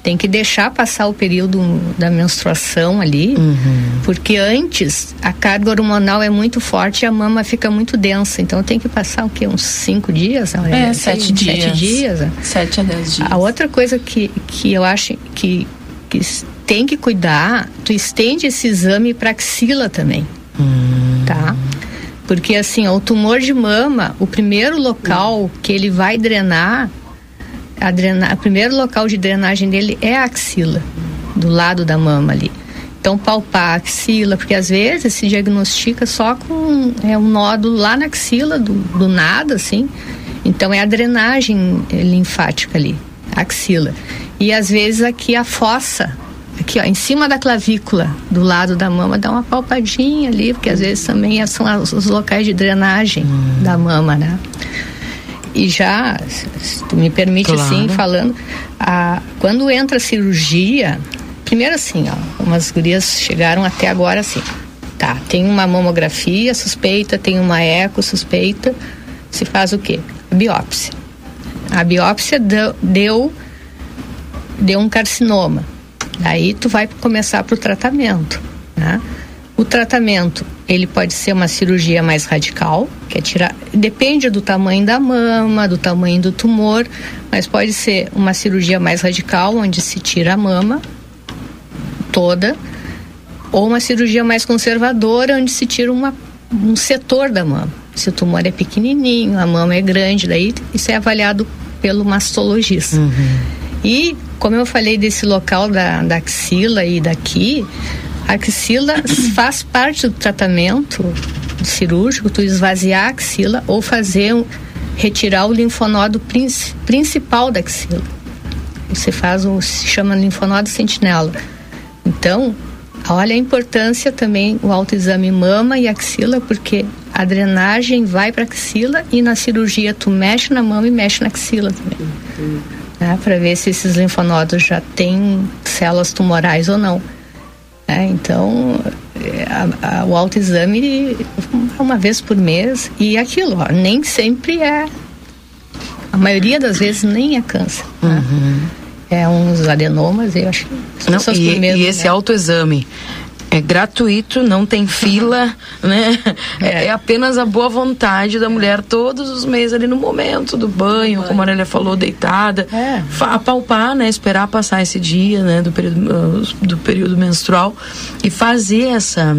tem que deixar passar o período da menstruação ali, uhum. porque antes a carga hormonal é muito forte e a mama fica muito densa. Então tem que passar o quê? Uns cinco dias? É, sete dias. Sete dias. Né? Sete a dez dias. A outra coisa que, que eu acho que, que tem que cuidar, tu estende esse exame para axila também. Uhum. Tá? Porque assim, o tumor de mama, o primeiro local que ele vai drenar a drena, o primeiro local de drenagem dele é a axila, do lado da mama ali. Então, palpar a axila, porque às vezes se diagnostica só com é, um nódulo lá na axila, do, do nada, assim. Então, é a drenagem linfática ali, a axila. E às vezes aqui a fossa, aqui ó, em cima da clavícula, do lado da mama, dá uma palpadinha ali, porque às vezes também são os locais de drenagem hum. da mama, né? E já, se tu me permite claro. assim, falando, a, quando entra a cirurgia, primeiro assim, ó, umas gurias chegaram até agora assim, tá, tem uma mamografia suspeita, tem uma eco suspeita, se faz o quê? Biópsia. A biópsia deu, deu, deu um carcinoma. Daí tu vai começar para o tratamento, né? O tratamento, ele pode ser uma cirurgia mais radical, que é tirar, depende do tamanho da mama, do tamanho do tumor, mas pode ser uma cirurgia mais radical, onde se tira a mama toda, ou uma cirurgia mais conservadora, onde se tira uma, um setor da mama. Se o tumor é pequenininho, a mama é grande, daí isso é avaliado pelo mastologista. Uhum. E, como eu falei desse local da, da axila e daqui, axila faz parte do tratamento cirúrgico, tu esvaziar a axila ou fazer um, retirar o linfonodo principal da axila. Você faz o se chama linfonodo sentinela. Então, olha a importância também o autoexame mama e axila, porque a drenagem vai para axila e na cirurgia tu mexe na mama e mexe na axila também. Né, para ver se esses linfonodos já têm células tumorais ou não. É, então, é, a, a, o autoexame uma vez por mês e aquilo, ó, nem sempre é. A maioria das vezes nem é câncer. Né? Uhum. É uns adenomas, eu acho que Não, e, e esse né? autoexame é gratuito, não tem fila, né? É. é. apenas a boa vontade da mulher todos os meses ali no momento do banho, como a Aurélia falou, deitada, é. apalpar, né? Esperar passar esse dia, né? Do período, uh, do período menstrual e fazer essa,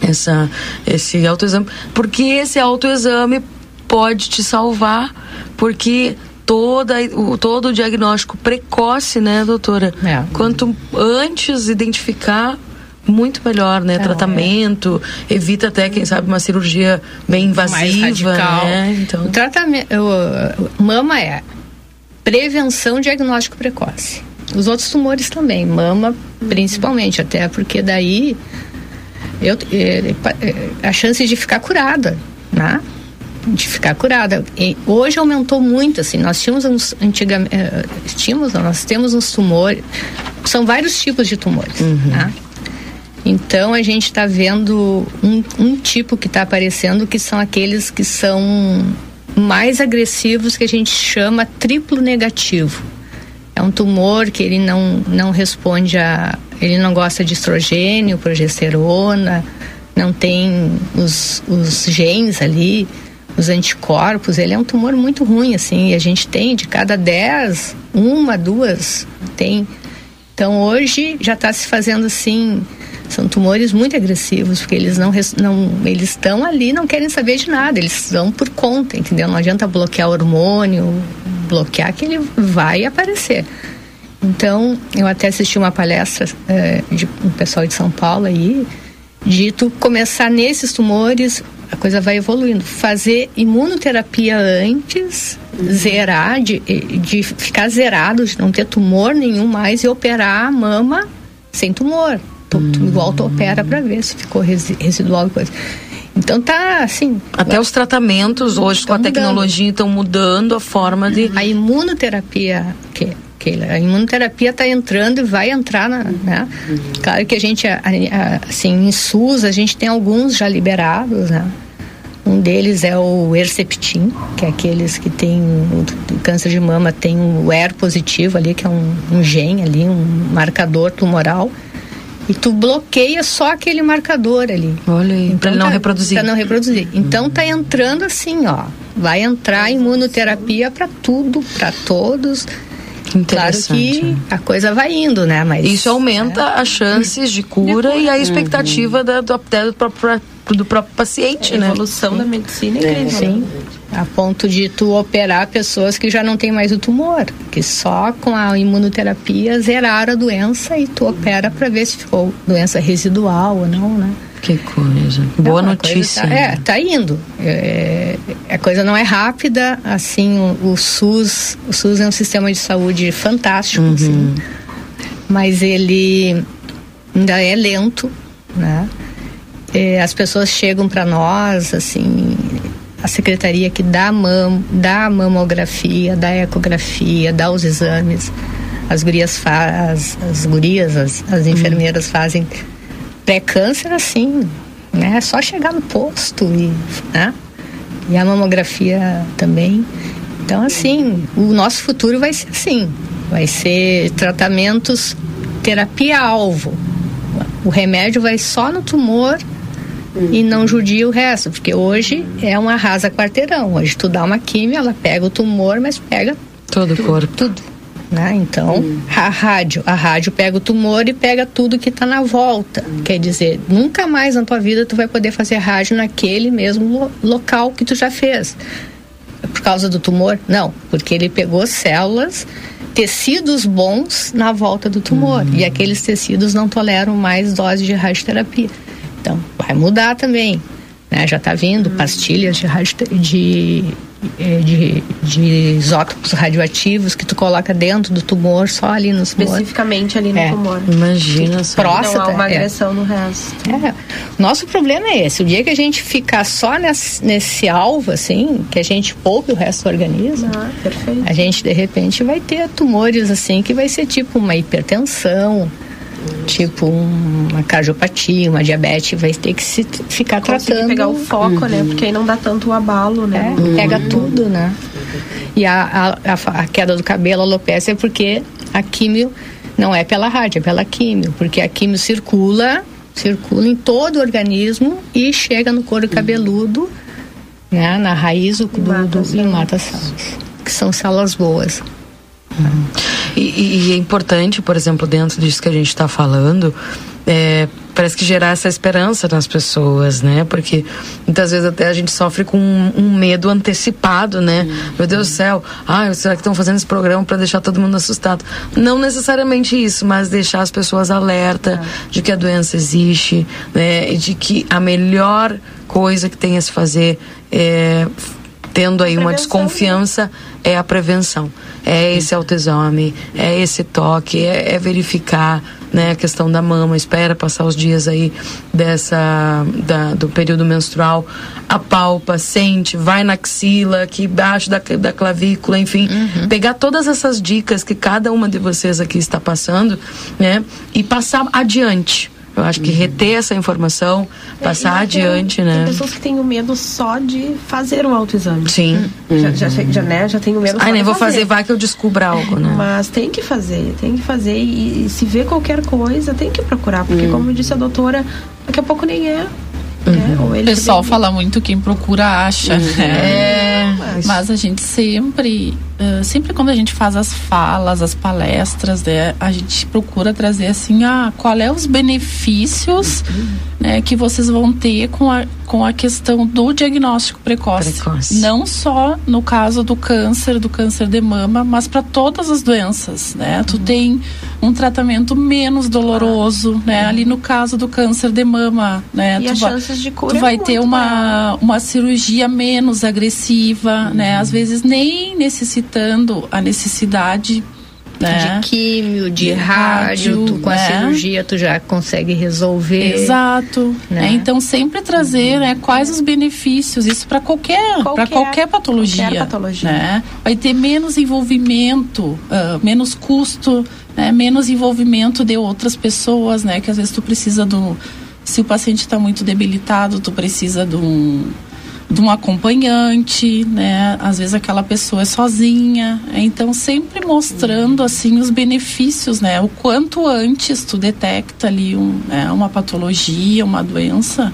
essa, esse autoexame, porque esse autoexame pode te salvar, porque toda, o, todo o diagnóstico precoce, né, doutora? É. Quanto antes identificar, muito melhor, né? É, Tratamento, é. evita até, quem sabe, uma cirurgia bem invasiva, né? Então... O tratamento, o, mama é prevenção diagnóstico precoce. Os outros tumores também, mama principalmente, até porque daí eu, é, a chance de ficar curada, né? de ficar curada. E hoje aumentou muito, assim, nós tínhamos uns, antigamente, eh, tínhamos, nós temos uns tumores, são vários tipos de tumores, uhum. né? Então a gente está vendo um, um tipo que está aparecendo que são aqueles que são mais agressivos que a gente chama triplo negativo. É um tumor que ele não, não responde a. ele não gosta de estrogênio, progesterona, não tem os, os genes ali, os anticorpos. Ele é um tumor muito ruim, assim, e a gente tem de cada dez, uma, duas, tem. Então hoje já está se fazendo assim são tumores muito agressivos, porque eles não, não eles estão ali, não querem saber de nada, eles estão por conta, entendeu? Não adianta bloquear hormônio, bloquear que ele vai aparecer. Então, eu até assisti uma palestra é, de um pessoal de São Paulo aí, de tu começar nesses tumores, a coisa vai evoluindo. Fazer imunoterapia antes, zerar, de, de ficar zerado, de não ter tumor nenhum mais e operar a mama sem tumor. Tu opera para ver se ficou residual e coisa. Então tá assim. Até os tratamentos hoje com a tecnologia estão mudando a forma de. A imunoterapia, que, que a imunoterapia está entrando e vai entrar na. Né? Claro que a gente, assim, em SUS, a gente tem alguns já liberados, né? Um deles é o Herceptin, que é aqueles que têm o câncer de mama, tem o ER positivo ali, que é um, um gene ali, um marcador tumoral e tu bloqueia só aquele marcador ali. Olha aí, então, para ele não tá, reproduzir. Para não reproduzir. Então tá entrando assim, ó. Vai entrar imunoterapia para tudo, para todos. Claro que a coisa vai indo, né? Mas isso aumenta é. as chances de cura e a expectativa uhum. da, do, do, próprio, do próprio paciente, é, né? A evolução da medicina é incrível. Sim. A ponto de tu operar pessoas que já não têm mais o tumor, que só com a imunoterapia zeraram a doença e tu opera para ver se ficou doença residual ou não, né? Que coisa. Boa não, notícia. Tá, é, tá indo. É, a coisa não é rápida, assim, o, o, SUS, o SUS é um sistema de saúde fantástico, uhum. assim, mas ele ainda é lento, né? É, as pessoas chegam para nós, assim, a secretaria que dá, mam, dá a mamografia, dá a ecografia, dá os exames, as gurias faz, as gurias, as, as uhum. enfermeiras fazem pré-câncer assim, né? É só chegar no posto e, né? E a mamografia também. Então, assim, o nosso futuro vai ser assim. Vai ser tratamentos terapia-alvo. O remédio vai só no tumor e não judia o resto, porque hoje é uma rasa quarteirão. Hoje tu dá uma química, ela pega o tumor, mas pega todo o corpo. Tudo. Né? Então, hum. a rádio, a rádio pega o tumor e pega tudo que está na volta. Hum. Quer dizer, nunca mais na tua vida tu vai poder fazer rádio naquele mesmo lo local que tu já fez. Por causa do tumor? Não, porque ele pegou células, tecidos bons na volta do tumor. Hum. E aqueles tecidos não toleram mais dose de radioterapia. Então, vai mudar também. Né? Já está vindo hum. pastilhas de, de é, de, de isótopos radioativos que tu coloca dentro do tumor, só ali no tumor. Especificamente ali no é. tumor. Imagina só. Próstata, não há uma é. agressão é. no resto. É. Nosso problema é esse. O dia que a gente ficar só nesse, nesse alvo, assim, que a gente poupe o resto do organismo, ah, perfeito. a gente, de repente, vai ter tumores, assim, que vai ser tipo uma hipertensão, tipo uma cardiopatia, uma diabetes, vai ter que se ficar Conseguir tratando. pegar o foco, né? uhum. né? Porque aí não dá tanto o abalo, né? É, pega uhum. tudo, né? E a, a, a, queda do cabelo, a alopecia, é porque a químio não é pela rádio, é pela químio, porque a químio circula, circula em todo o organismo e chega no couro cabeludo, né? Na raiz do, do, do e mata as células, que são células boas. E, e, é importante, por exemplo, dentro disso que a gente está falando, é, parece que gerar essa esperança nas pessoas, né? Porque muitas vezes até a gente sofre com um, um medo antecipado, né? Uhum. Meu Deus do céu, ah, será que estão fazendo esse programa para deixar todo mundo assustado? Não necessariamente isso, mas deixar as pessoas alerta uhum. de que a doença existe, né? E de que a melhor coisa que tem a se fazer é tendo aí uma desconfiança é a prevenção. É esse autoexame, é esse toque, é, é, verificar né, a questão da mama, espera passar os dias aí dessa da, do período menstrual, apalpa, sente, vai na axila, aqui embaixo da, da clavícula, enfim, uhum. pegar todas essas dicas que cada uma de vocês aqui está passando, né, e passar adiante eu acho que reter essa informação, passar é, adiante, tem, né? Tem pessoas que têm o medo só de fazer um autoexame. Sim. Já, já, já, né, já tem o medo Ai, nem vou fazer. fazer, vai que eu descubra algo, né? Mas tem que fazer, tem que fazer. E, e se vê qualquer coisa, tem que procurar. Porque, hum. como disse a doutora, daqui a pouco nem é. Uhum. É, o pessoal fala muito quem procura acha. Uhum. Né? É, mas... mas... a gente sempre, uh, sempre quando a gente faz as falas, as palestras, né, a gente procura trazer assim, ah, qual é os benefícios uhum. Né, que vocês vão ter com a, com a questão do diagnóstico precoce. precoce. Não só no caso do câncer, do câncer de mama, mas para todas as doenças, né? Tu uhum. tem um tratamento menos doloroso, né? Ali no caso do câncer de mama, né? E tu as chances de cura Tu é vai ter uma, uma cirurgia menos agressiva, né? Às vezes nem necessitando a necessidade De químio, de, de rádio, rádio, tu, com né? a cirurgia tu já consegue resolver. Exato. Né? É, então sempre trazer né, quais os benefícios, isso para qualquer, qualquer, qualquer patologia. Qualquer patologia. Né? Vai ter menos envolvimento, uh, menos custo, né? menos envolvimento de outras pessoas, né? Que às vezes tu precisa do. Se o paciente está muito debilitado, tu precisa de um de um acompanhante, né? Às vezes aquela pessoa é sozinha, então sempre mostrando assim os benefícios, né? O quanto antes tu detecta ali um, né? uma patologia, uma doença,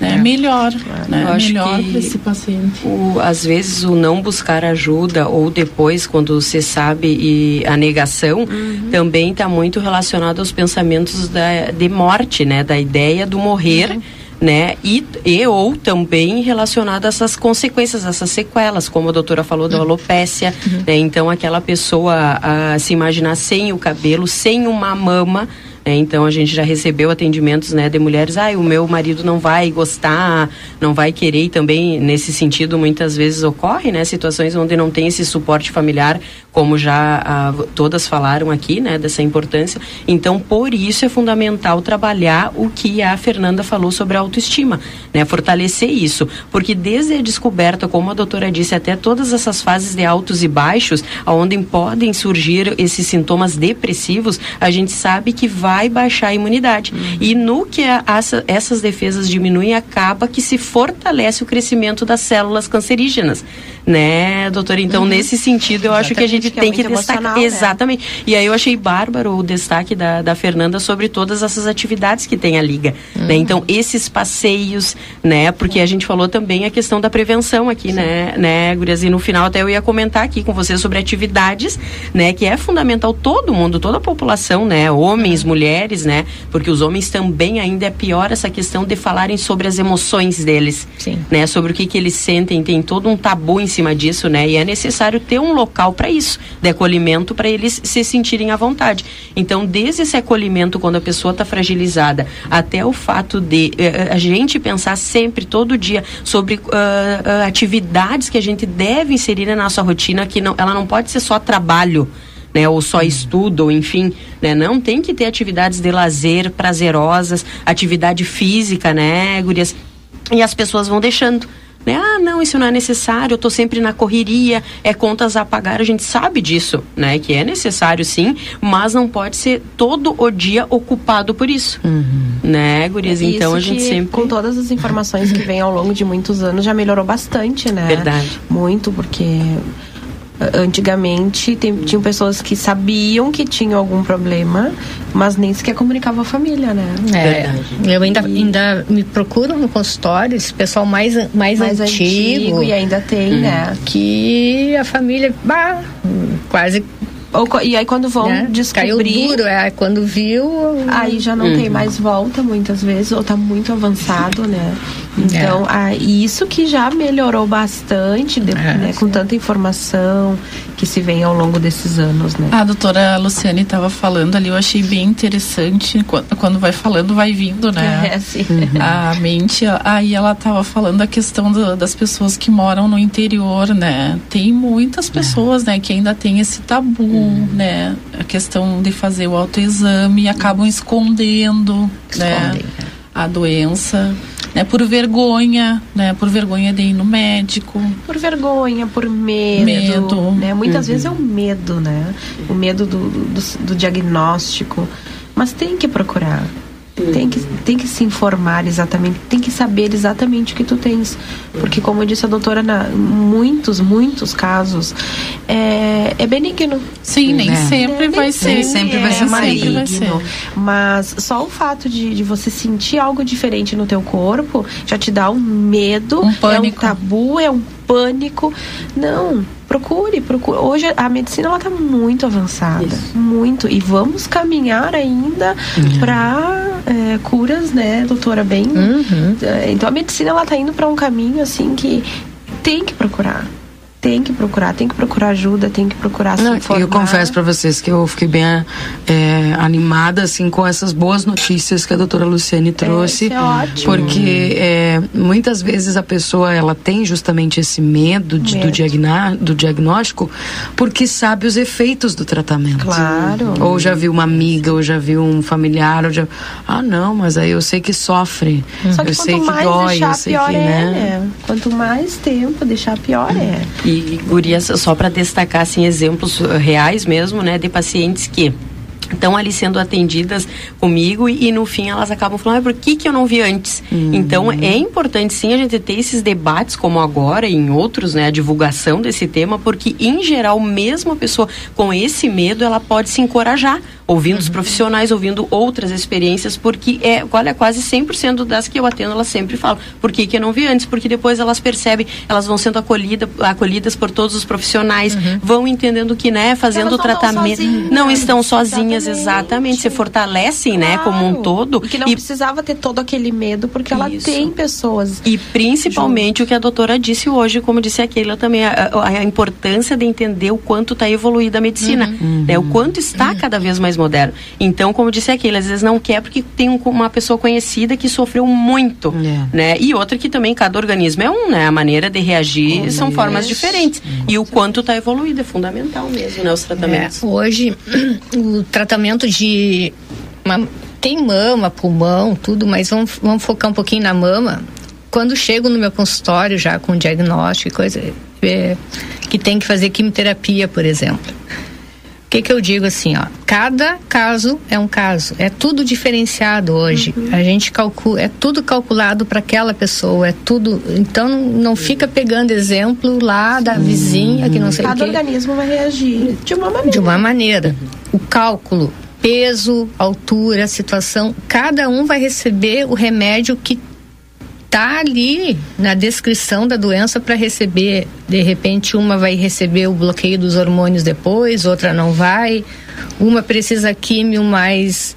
né? É. Melhor, é. né? Eu melhor para esse paciente. O, às vezes o não buscar ajuda ou depois quando você sabe e a negação uhum. também está muito relacionado aos pensamentos da, de morte, né? Da ideia do morrer. Uhum né? E, e ou também relacionado a essas consequências, essas sequelas, como a doutora falou da uhum. alopécia, uhum. né? Então aquela pessoa a, se imaginar sem o cabelo, sem uma mama, é, então a gente já recebeu atendimentos né, de mulheres, ah, o meu marido não vai gostar, não vai querer, e também nesse sentido muitas vezes ocorre, né, situações onde não tem esse suporte familiar, como já ah, todas falaram aqui, né, dessa importância. Então por isso é fundamental trabalhar o que a Fernanda falou sobre a autoestima, né, fortalecer isso, porque desde a descoberta, como a doutora disse, até todas essas fases de altos e baixos, onde podem surgir esses sintomas depressivos, a gente sabe que vai vai baixar a imunidade. Uhum. E no que essa, essas defesas diminuem, acaba que se fortalece o crescimento das células cancerígenas. Né, doutora? Então, uhum. nesse sentido, eu exatamente, acho que a gente que é tem que destacar. Né? Exatamente. E aí eu achei bárbaro o destaque da, da Fernanda sobre todas essas atividades que tem a Liga. Né? Uhum. Né? Então, esses passeios, né? Porque a gente falou também a questão da prevenção aqui, Sim. né, né, Gurias? E no final até eu ia comentar aqui com você sobre atividades, né? Que é fundamental todo mundo, toda a população, né? Homens, mulheres mulheres, né? Porque os homens também ainda é pior essa questão de falarem sobre as emoções deles, Sim. né? Sobre o que que eles sentem, tem todo um tabu em cima disso, né? E é necessário ter um local para isso, de acolhimento para eles se sentirem à vontade. Então, desde esse acolhimento quando a pessoa está fragilizada, até o fato de uh, a gente pensar sempre todo dia sobre uh, uh, atividades que a gente deve inserir na nossa rotina, que não, ela não pode ser só trabalho né, ou só estudo, ou enfim, né, não tem que ter atividades de lazer prazerosas, atividade física, né, gurias, e as pessoas vão deixando. Né? Ah, não, isso não é necessário, eu estou sempre na correria, é contas a pagar, a gente sabe disso, né? Que é necessário sim, mas não pode ser todo o dia ocupado por isso. Uhum. Né, Gurias? É então a gente sempre. Com todas as informações que vem ao longo de muitos anos, já melhorou bastante, né? Verdade. Muito, porque antigamente tem, tinham pessoas que sabiam que tinham algum problema, mas nem sequer comunicavam a família, né? É, eu ainda, e... ainda me procuro no consultório, esse pessoal mais, mais, mais antigo, antigo. E ainda tem, hum. né? Que a família, bah, quase ou, e aí quando vão né? descobrir... Caiu duro, é, quando viu... Aí já não uhum. tem mais volta muitas vezes, ou tá muito avançado, né? Então, é. ah, isso que já melhorou bastante, de, é, né, com tanta informação que se vem ao longo desses anos, né? A doutora Luciane estava falando ali, eu achei bem interessante, quando, quando vai falando, vai vindo, né? É, sim. A mente, aí ela estava falando a questão do, das pessoas que moram no interior, né? Tem muitas é. pessoas, né, que ainda tem esse tabu, uhum. Né? A questão de fazer o autoexame e acabam escondendo, né? Escondem, né? A doença né, por vergonha, né, por vergonha de ir no médico. Por vergonha, por medo, medo. né? Muitas uhum. vezes é o medo, né? O medo do, do, do diagnóstico. Mas tem que procurar. Tem que, tem que se informar exatamente, tem que saber exatamente o que tu tens. Porque, como disse a doutora, na muitos, muitos casos, é, é benigno. Sim, nem é. sempre vai ser. Nem sempre vai ser maligno. Mas só o fato de, de você sentir algo diferente no teu corpo já te dá um medo, um é um tabu, é um pânico. Não, procure, procure. Hoje a medicina ela tá muito avançada, Isso. muito. E vamos caminhar ainda uhum. para é, curas, né, doutora, bem. Uhum. É, então a medicina ela tá indo para um caminho assim que tem que procurar. Tem que procurar, tem que procurar ajuda, tem que procurar se Não, informar. Eu confesso para vocês que eu fiquei bem é, animada assim com essas boas notícias que a doutora Luciane é, trouxe, é, é ótimo. porque é, muitas vezes a pessoa ela tem justamente esse medo, de, medo. Do, do diagnóstico, porque sabe os efeitos do tratamento. Claro. Ou já viu uma amiga, ou já viu um familiar, ou já ah não, mas aí eu sei que sofre, Só que eu sei que dói, eu sei que é, né? Quanto mais tempo deixar pior é. E e, gurias, só para destacar assim, exemplos reais mesmo, né, de pacientes que estão ali sendo atendidas comigo e, e, no fim elas acabam falando, ah, por que, que eu não vi antes? Uhum. Então é importante sim a gente ter esses debates como agora e em outros, né, a divulgação desse tema, porque em geral mesmo a pessoa com esse medo, ela pode se encorajar ouvindo uhum. os profissionais, ouvindo outras experiências, porque é, olha, quase 100% das que eu atendo, elas sempre falam, por que, que eu não vi antes? Porque depois elas percebem, elas vão sendo acolhida, acolhidas por todos os profissionais, uhum. vão entendendo que, né, fazendo o tratamento, não, não, estão sozinhas, exatamente, exatamente se fortalecem, claro. né, como um todo. E que não e... precisava ter todo aquele medo, porque ela Isso. tem pessoas. E principalmente junto. o que a doutora disse hoje, como disse a Keila também, a, a, a importância de entender o quanto está evoluída a medicina, uhum. né, o quanto está uhum. cada vez mais moderno. Então, como disse aquele, às vezes não quer porque tem um, uma pessoa conhecida que sofreu muito, é. né? E outra que também cada organismo é um, né? A maneira de reagir são formas diferentes. E o quanto está evoluído é fundamental mesmo, né? Os tratamentos. É, hoje, o tratamento de uma, tem mama, pulmão, tudo, mas vamos, vamos focar um pouquinho na mama. Quando chego no meu consultório já com diagnóstico e coisa, é, que tem que fazer quimioterapia, por exemplo que, que eu digo assim, ó? Cada caso é um caso. É tudo diferenciado hoje. Uhum. A gente calcula, é tudo calculado para aquela pessoa. É tudo. Então não fica pegando exemplo lá da vizinha que não sei Cada o quê. Cada organismo vai reagir de uma maneira. De uma maneira. O cálculo, peso, altura, situação, cada um vai receber o remédio que tá ali na descrição da doença para receber. De repente, uma vai receber o bloqueio dos hormônios depois, outra não vai. Uma precisa químio mais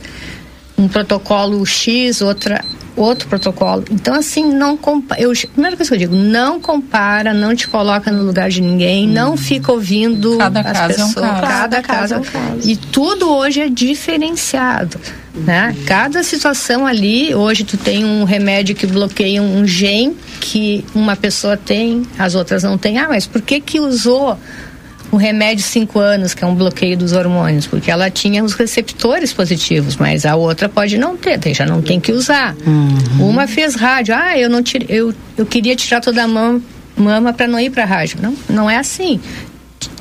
um protocolo X, outra outro protocolo. Então, assim, não compara. Eu, primeira coisa que eu digo, não compara, não te coloca no lugar de ninguém, hum. não fica ouvindo cada as caso pessoas. É um caso. Cada, cada caso é um caso. E tudo hoje é diferenciado. Né? Cada situação ali, hoje tu tem um remédio que bloqueia um gene que uma pessoa tem, as outras não têm. Ah, mas por que que usou o remédio cinco anos, que é um bloqueio dos hormônios, porque ela tinha os receptores positivos, mas a outra pode não ter, já não tem que usar. Uhum. Uma fez rádio, ah, eu não tirei, eu, eu queria tirar toda a mama, mama para não ir para rádio. Não, não é assim.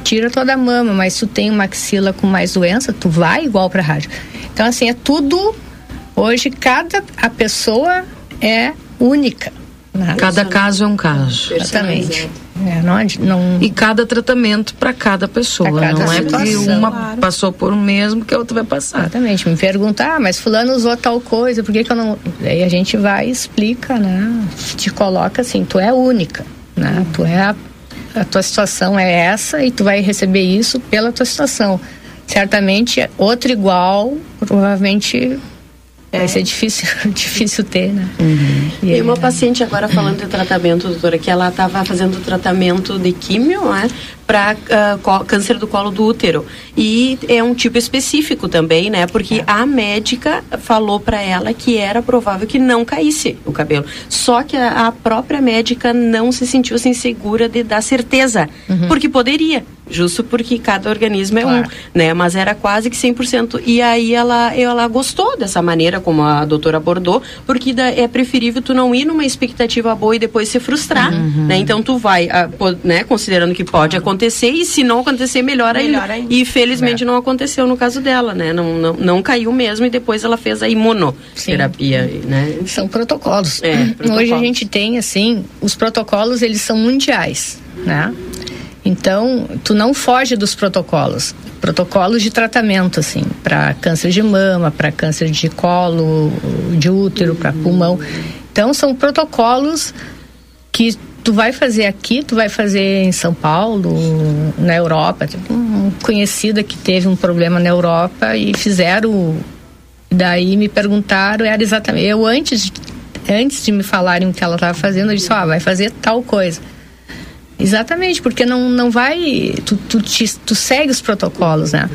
Tira toda a mama, mas tu tem uma axila com mais doença, tu vai igual para rádio. Então assim, é tudo hoje cada a pessoa é única. Cada caso é um caso. Exatamente. É, não, não... E cada tratamento para cada pessoa. Cada não situação, é que uma claro. passou por um mesmo que a outra vai passar. Exatamente. Me perguntar, ah, mas fulano usou tal coisa, por que, que eu não. Aí a gente vai e explica, né? Te coloca assim, tu é única. Né? Uhum. Tu é a, a tua situação é essa e tu vai receber isso pela tua situação. Certamente outro igual, provavelmente é. Vai ser difícil, difícil ter, né? Uhum. E, uma paciente agora falando de tratamento, doutora, que ela estava fazendo tratamento de químio, né? Para uh, ah, câncer do colo do útero. E é um tipo específico também, né? Porque é. a médica falou para ela que era provável que não caísse o cabelo. Só que a, a própria médica não se sentiu assim segura de dar certeza. Uhum. Porque poderia justo porque cada organismo é claro. um, né? Mas era quase que 100%. E aí ela, ela gostou dessa maneira como a doutora abordou, porque da, é preferível tu não ir numa expectativa boa e depois se frustrar, uhum. né? Então tu vai, a, né, considerando que pode acontecer e se não acontecer, melhor, melhor ainda. ainda. E felizmente é. não aconteceu no caso dela, né? Não, não, não caiu mesmo e depois ela fez a imunoterapia, Sim. né? São protocolos. É, protocolos. Hoje a gente tem, assim, os protocolos, eles são mundiais, né? Então, tu não foge dos protocolos. Protocolos de tratamento, assim, para câncer de mama, para câncer de colo, de útero, para pulmão. Então, são protocolos que tu vai fazer aqui, tu vai fazer em São Paulo, na Europa. Um conhecida que teve um problema na Europa e fizeram. Daí me perguntaram, era exatamente. Eu antes, antes de me falarem o que ela estava fazendo, eu disse: oh, vai fazer tal coisa. Exatamente, porque não, não vai. Tu, tu, te, tu segue os protocolos, né?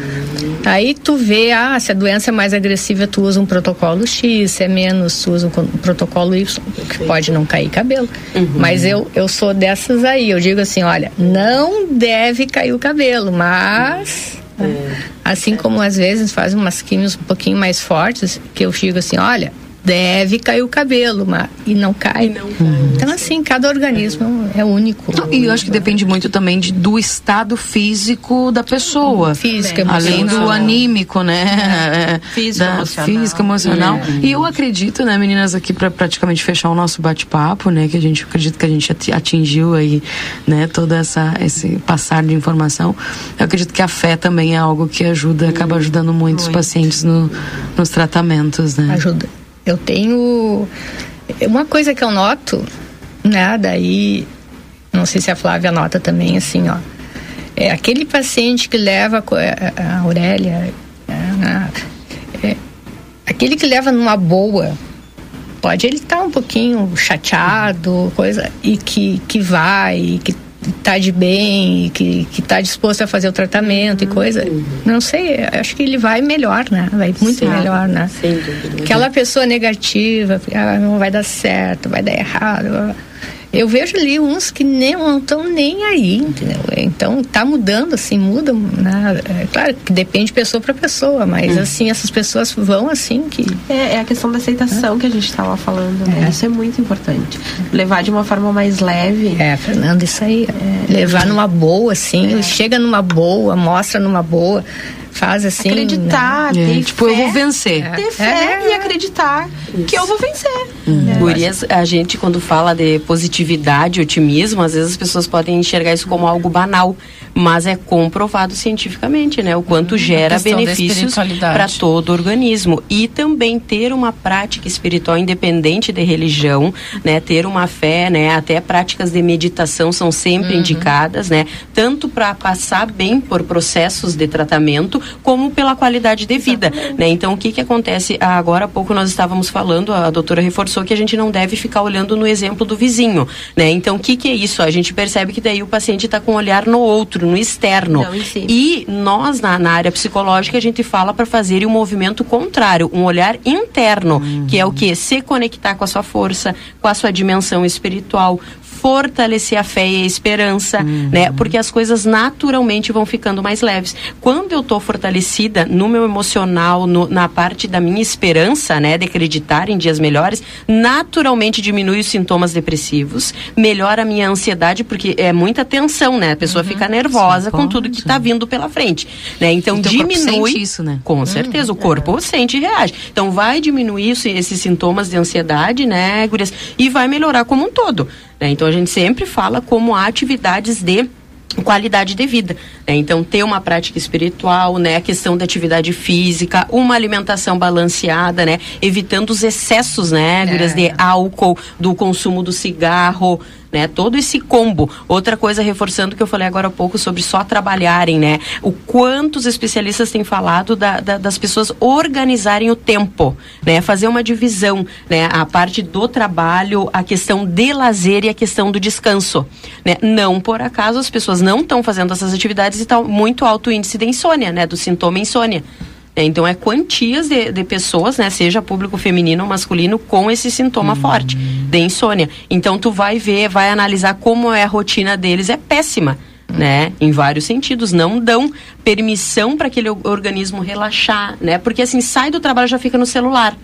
Aí tu vê, ah, se a doença é mais agressiva, tu usa um protocolo X, se é menos, tu usa um protocolo Y, que pode não cair cabelo. Uhum. Mas eu, eu sou dessas aí, eu digo assim, olha, não deve cair o cabelo, mas. É. Assim como às vezes faz umas químicas um pouquinho mais fortes, que eu digo assim, olha, deve cair o cabelo, mas, e não cai. E não cai. Então, assim, cada organismo é único. E eu acho que depende muito também de, do estado físico da pessoa. Física, Além do anímico, né? Físico, da, emocional. Físico, emocional. É. E eu acredito, né, meninas, aqui para praticamente fechar o nosso bate-papo, né, que a gente acredita que a gente atingiu aí, né, toda essa esse passar de informação. Eu acredito que a fé também é algo que ajuda, acaba ajudando muito, muito. os pacientes no, nos tratamentos, né? Ajuda. Eu tenho uma coisa que eu noto, né? Daí, não sei se a Flávia nota também, assim, ó. É aquele paciente que leva a Aurélia, é, né, é, aquele que leva numa boa, pode ele estar tá um pouquinho chateado, coisa, e que, que vai, que tá de bem, que, que tá disposto a fazer o tratamento e coisa. Não sei, acho que ele vai melhor, né? Vai muito Sim. melhor, né? Sim. Aquela pessoa negativa, ah, não vai dar certo, vai dar errado. Eu vejo ali uns que nem, não estão nem aí, entendeu? Então tá mudando, assim, muda, né? É, claro que depende pessoa para pessoa, mas hum. assim, essas pessoas vão assim que. É, é a questão da aceitação é. que a gente estava falando, né? É. Isso é muito importante. Levar de uma forma mais leve. É, Fernando, isso aí. É. Levar numa boa, assim, é. chega numa boa, mostra numa boa faz assim. Acreditar, né? ter tipo, fé, eu vou vencer. Ter é. fé é. e acreditar Isso. que eu vou vencer. Hum. É. Gurias, a gente quando fala de positividade, otimismo, às vezes as pessoas podem enxergar isso como algo banal, mas é comprovado cientificamente, né? O quanto hum, gera benefícios para todo o organismo e também ter uma prática espiritual independente de religião, né? Ter uma fé, né? Até práticas de meditação são sempre uhum. indicadas, né? Tanto para passar bem por processos de tratamento, como pela qualidade de vida, né? Então, o que que acontece? Agora há pouco nós estávamos falando, a doutora reforçou que a gente não deve ficar olhando no exemplo do vizinho, né? Então, o que que é isso? A gente percebe que daí o paciente está com o olhar no outro, no externo. Não, e nós, na, na, área psicológica, a gente fala para fazer um movimento contrário, um olhar interno, uhum. que é o que? Se conectar com a sua força, com a sua dimensão espiritual, fortalecer a fé e a esperança, uhum. né? Porque as coisas naturalmente vão ficando mais leves. Quando eu tô fortalecida no meu emocional, no, na parte da minha esperança, né, de acreditar em dias melhores, naturalmente diminui os sintomas depressivos, melhora a minha ansiedade porque é muita tensão, né? A pessoa uhum. fica nervosa Sim, com tudo que está vindo pela frente, né? Então diminui isso, né? Com certeza, o uhum. corpo é. sente e reage. Então vai diminuir esses sintomas de ansiedade, né, gurias? E vai melhorar como um todo. Né? Então a gente sempre fala como atividades de qualidade de vida. Né? Então, ter uma prática espiritual, né? A questão da atividade física, uma alimentação balanceada, né? Evitando os excessos, né? É. De álcool, do consumo do cigarro, né? Todo esse combo. Outra coisa, reforçando que eu falei agora há pouco sobre só trabalharem, né? O quanto os especialistas têm falado da, da, das pessoas organizarem o tempo, né? Fazer uma divisão, né? A parte do trabalho, a questão de lazer e a questão do descanso, né? Não por acaso as pessoas não estão fazendo essas atividades e está muito alto índice de insônia, né? Do sintoma insônia. É, então é quantias de, de, pessoas, né, seja público feminino ou masculino, com esse sintoma uhum. forte de insônia. Então tu vai ver, vai analisar como é a rotina deles, é péssima. Né, em vários sentidos, não dão permissão para aquele organismo relaxar, né? Porque assim, sai do trabalho já fica no celular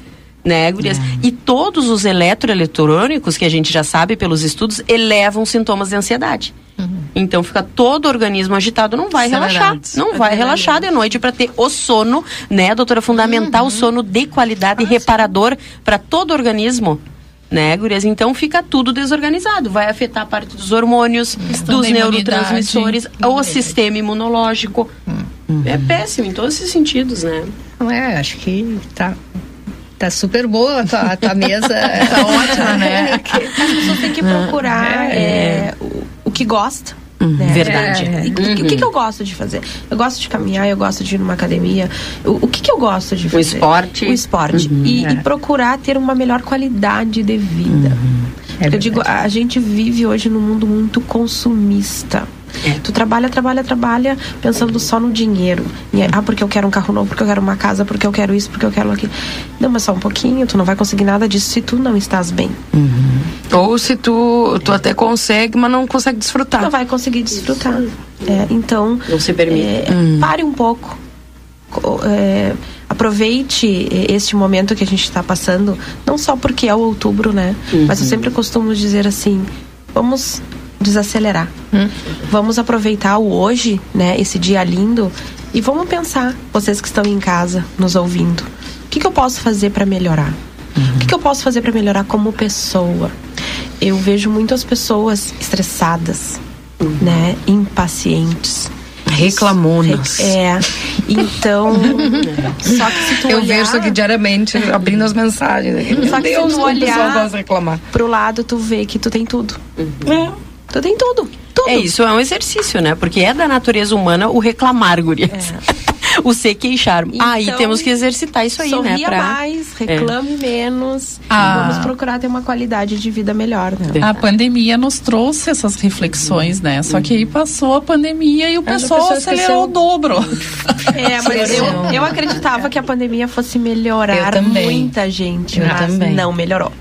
né, gurias? É. E todos os eletroeletrônicos, que a gente já sabe pelos estudos, elevam sintomas de ansiedade. Uhum. Então fica todo o organismo agitado, não vai relaxar. Não vai relaxar de noite para ter o sono, né, doutora? Fundamental uhum. o sono de qualidade e reparador para todo o organismo. Né, gurias? Então fica tudo desorganizado. Vai afetar a parte dos hormônios, dos neurotransmissores, o sistema imunológico. Uhum. É péssimo em todos esses sentidos, né? É, acho que tá Tá super boa a tua, a tua mesa. tá ótima, né? As pessoas têm que procurar é. É, o, o que gosta Uhum. Né? Verdade. É, uhum. O que, que eu gosto de fazer? Eu gosto de caminhar, eu gosto de ir numa academia. O, o que, que eu gosto de fazer? O esporte. O esporte. Uhum. E, é. e, procurar ter uma melhor qualidade de vida. Uhum. É eu digo, a gente vive hoje num mundo muito consumista. É. Tu trabalha, trabalha, trabalha pensando só no dinheiro. E, ah, porque eu quero um carro novo, porque eu quero uma casa, porque eu quero isso, porque eu quero aquilo. Não, mas só um pouquinho, tu não vai conseguir nada disso se tu não estás bem. Uhum. Ou se tu, tu até consegue, mas não consegue desfrutar. Não vai conseguir desfrutar. É, então. Não se permite. É, hum. Pare um pouco. É, aproveite este momento que a gente está passando, não só porque é o outubro, né? Uhum. Mas eu sempre costumo dizer assim: vamos desacelerar. Uhum. Vamos aproveitar o hoje, né? Esse dia lindo e vamos pensar, vocês que estão em casa nos ouvindo, o que, que eu posso fazer para melhorar? Uhum. O que, que eu posso fazer para melhorar como pessoa? Eu vejo muitas pessoas estressadas, uhum. né? Impacientes Reclamonas. É. Então, só que se tu Eu olhar... vejo isso aqui diariamente, abrindo as mensagens. Aqui. Só que Deus, se tu olhar gosta reclamar. pro lado, tu vê que tu tem tudo. Uhum. É. Tu tem tudo. Tudo. É, isso é um exercício, né? Porque é da natureza humana o reclamar, gurias. É. o se queixar. Então, ah, e temos que exercitar isso aí, sorria né? Pra... mais, reclame é. menos. Ah. Vamos procurar ter uma qualidade de vida melhor, né? A pandemia nos trouxe essas reflexões, né? Só que aí passou a pandemia e o pessoal acelerou o dobro. É, mas eu, eu acreditava que a pandemia fosse melhorar muita gente, eu mas também. não melhorou.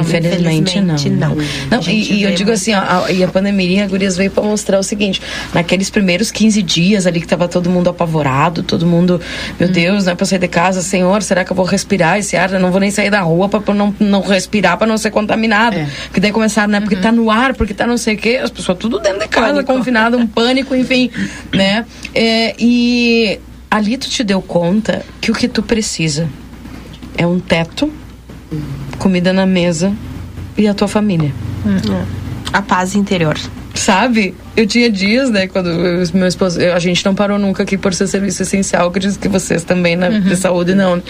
Infelizmente, Infelizmente, não. Não, não e, e eu digo assim, a, e a pandemia, Gurias veio para mostrar o seguinte: naqueles primeiros 15 dias ali que tava todo mundo apavorado, todo mundo, meu hum. Deus, não é pra sair de casa, Senhor, será que eu vou respirar esse ar? Eu não vou nem sair da rua para não, não respirar, para não ser contaminado. É. Porque daí começaram, né? Porque uhum. tá no ar, porque tá não sei o quê, as pessoas tudo dentro de casa, pânico. confinado, um pânico, enfim, né? É, e ali tu te deu conta que o que tu precisa é um teto comida na mesa e a tua família. Hum. A paz interior. Sabe? Eu tinha dias, né, quando eu, meu esposo. Eu, a gente não parou nunca aqui por ser serviço essencial, acredito que vocês também, na né, uhum. de saúde, não.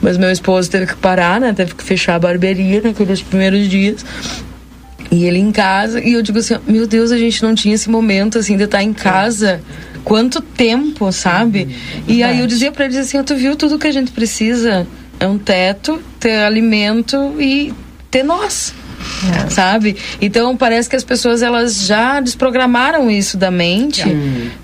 Mas meu esposo teve que parar, né? Teve que fechar a barbearia naqueles primeiros dias. E ele em casa, e eu digo assim: meu Deus, a gente não tinha esse momento, assim, de estar em casa. Quanto tempo, sabe? Uhum. E aí eu dizia para ele assim: tu viu tudo que a gente precisa? é um teto, ter alimento e ter nós. É. Sabe? Então parece que as pessoas elas já desprogramaram isso da mente,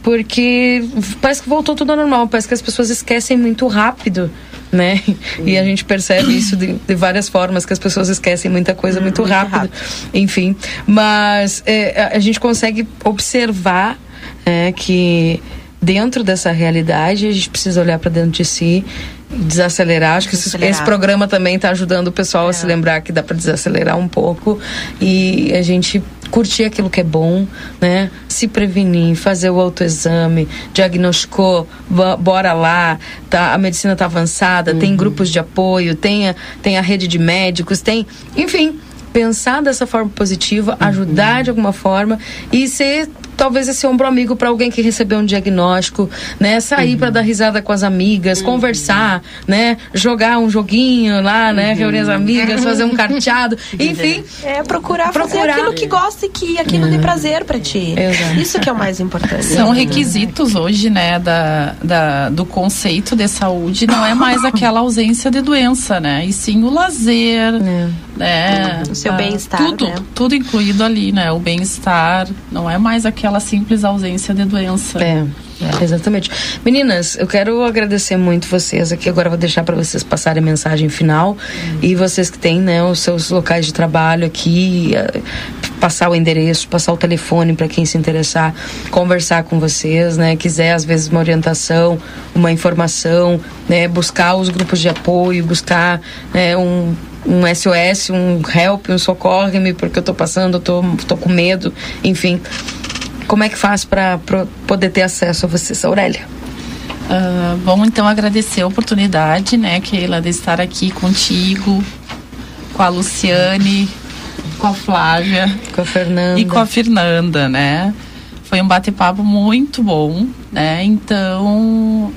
porque parece que voltou tudo ao normal, parece que as pessoas esquecem muito rápido né? E a gente percebe isso de, de, várias formas, que as pessoas esquecem muita coisa muito, muito rápido. rápido. Enfim, mas é, a gente consegue observar é, que dentro dessa realidade a gente precisa olhar para dentro de si desacelerar. Acho que desacelerar. esse programa também está ajudando o pessoal é. a se lembrar que dá para desacelerar um pouco e a gente curtir aquilo que é bom, né? Se prevenir, fazer o autoexame, diagnosticou, bora lá, tá? A medicina está avançada, uhum. tem grupos de apoio, tem a, tem a rede de médicos, tem, enfim, pensar dessa forma positiva, ajudar uhum. de alguma forma e ser talvez esse ombro amigo para alguém que recebeu um diagnóstico, né? Sair uhum. para dar risada com as amigas, uhum. conversar, né? Jogar um joguinho lá, né? Uhum. Reunir as amigas, fazer um carteado, enfim. É procurar, procurar fazer aquilo que gosta e que aquilo dê uhum. prazer para ti. Exato. Isso que é o mais importante. São requisitos hoje, né? Da, da, do conceito de saúde, não é mais aquela ausência de doença, né? E sim o lazer, é. Né? O seu bem-estar. Tudo, né? tudo incluído ali, né? O bem-estar, não é mais aquela simples ausência de doença. É. É, exatamente. Meninas, eu quero agradecer muito vocês aqui. Agora vou deixar para vocês passarem a mensagem final. Uhum. E vocês que têm né, os seus locais de trabalho aqui, uh, passar o endereço, passar o telefone para quem se interessar, conversar com vocês, né? Quiser, às vezes, uma orientação, uma informação, né? Buscar os grupos de apoio, buscar né, um, um SOS, um help, um socorre-me, porque eu estou passando, eu tô, tô com medo, enfim. Como é que faz para poder ter acesso a vocês, Aurélia? Uh, vamos então agradecer a oportunidade, né, Keila, de estar aqui contigo, com a Luciane, com a Flávia. Com a Fernanda. E com a Fernanda, né? Foi um bate-papo muito bom, né? Então,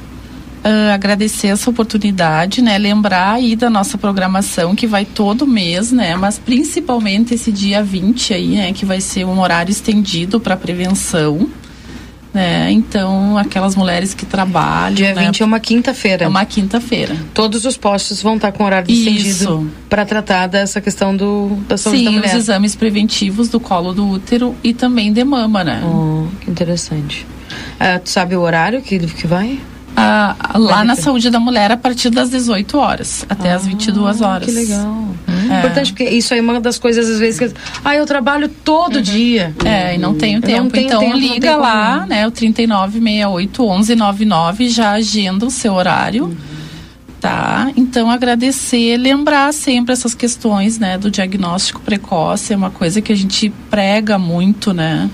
Uh, agradecer essa oportunidade, né? Lembrar aí da nossa programação que vai todo mês, né? Mas principalmente esse dia 20 aí, né? Que vai ser um horário estendido para prevenção. né? Então, aquelas mulheres que trabalham. Dia né? 20 é uma quinta-feira. É uma quinta-feira. Todos os postos vão estar com horário Isso. estendido para tratar dessa questão do, da saúde Sim, da mulher. os exames preventivos do colo do útero e também de mama, né? Oh, que interessante. Ah, tu sabe o horário que, que vai? Ah, lá na saúde da mulher a partir das 18 horas até as 22 horas. Que legal. É. Importante, porque isso é uma das coisas, às vezes, que. Ah, eu trabalho todo dia. É, e não tenho tempo. não tenho então tempo, liga lá, como. né? O 3968 1199 já agenda o seu horário. Tá? Então agradecer, lembrar sempre essas questões, né, do diagnóstico precoce, é uma coisa que a gente prega muito, né?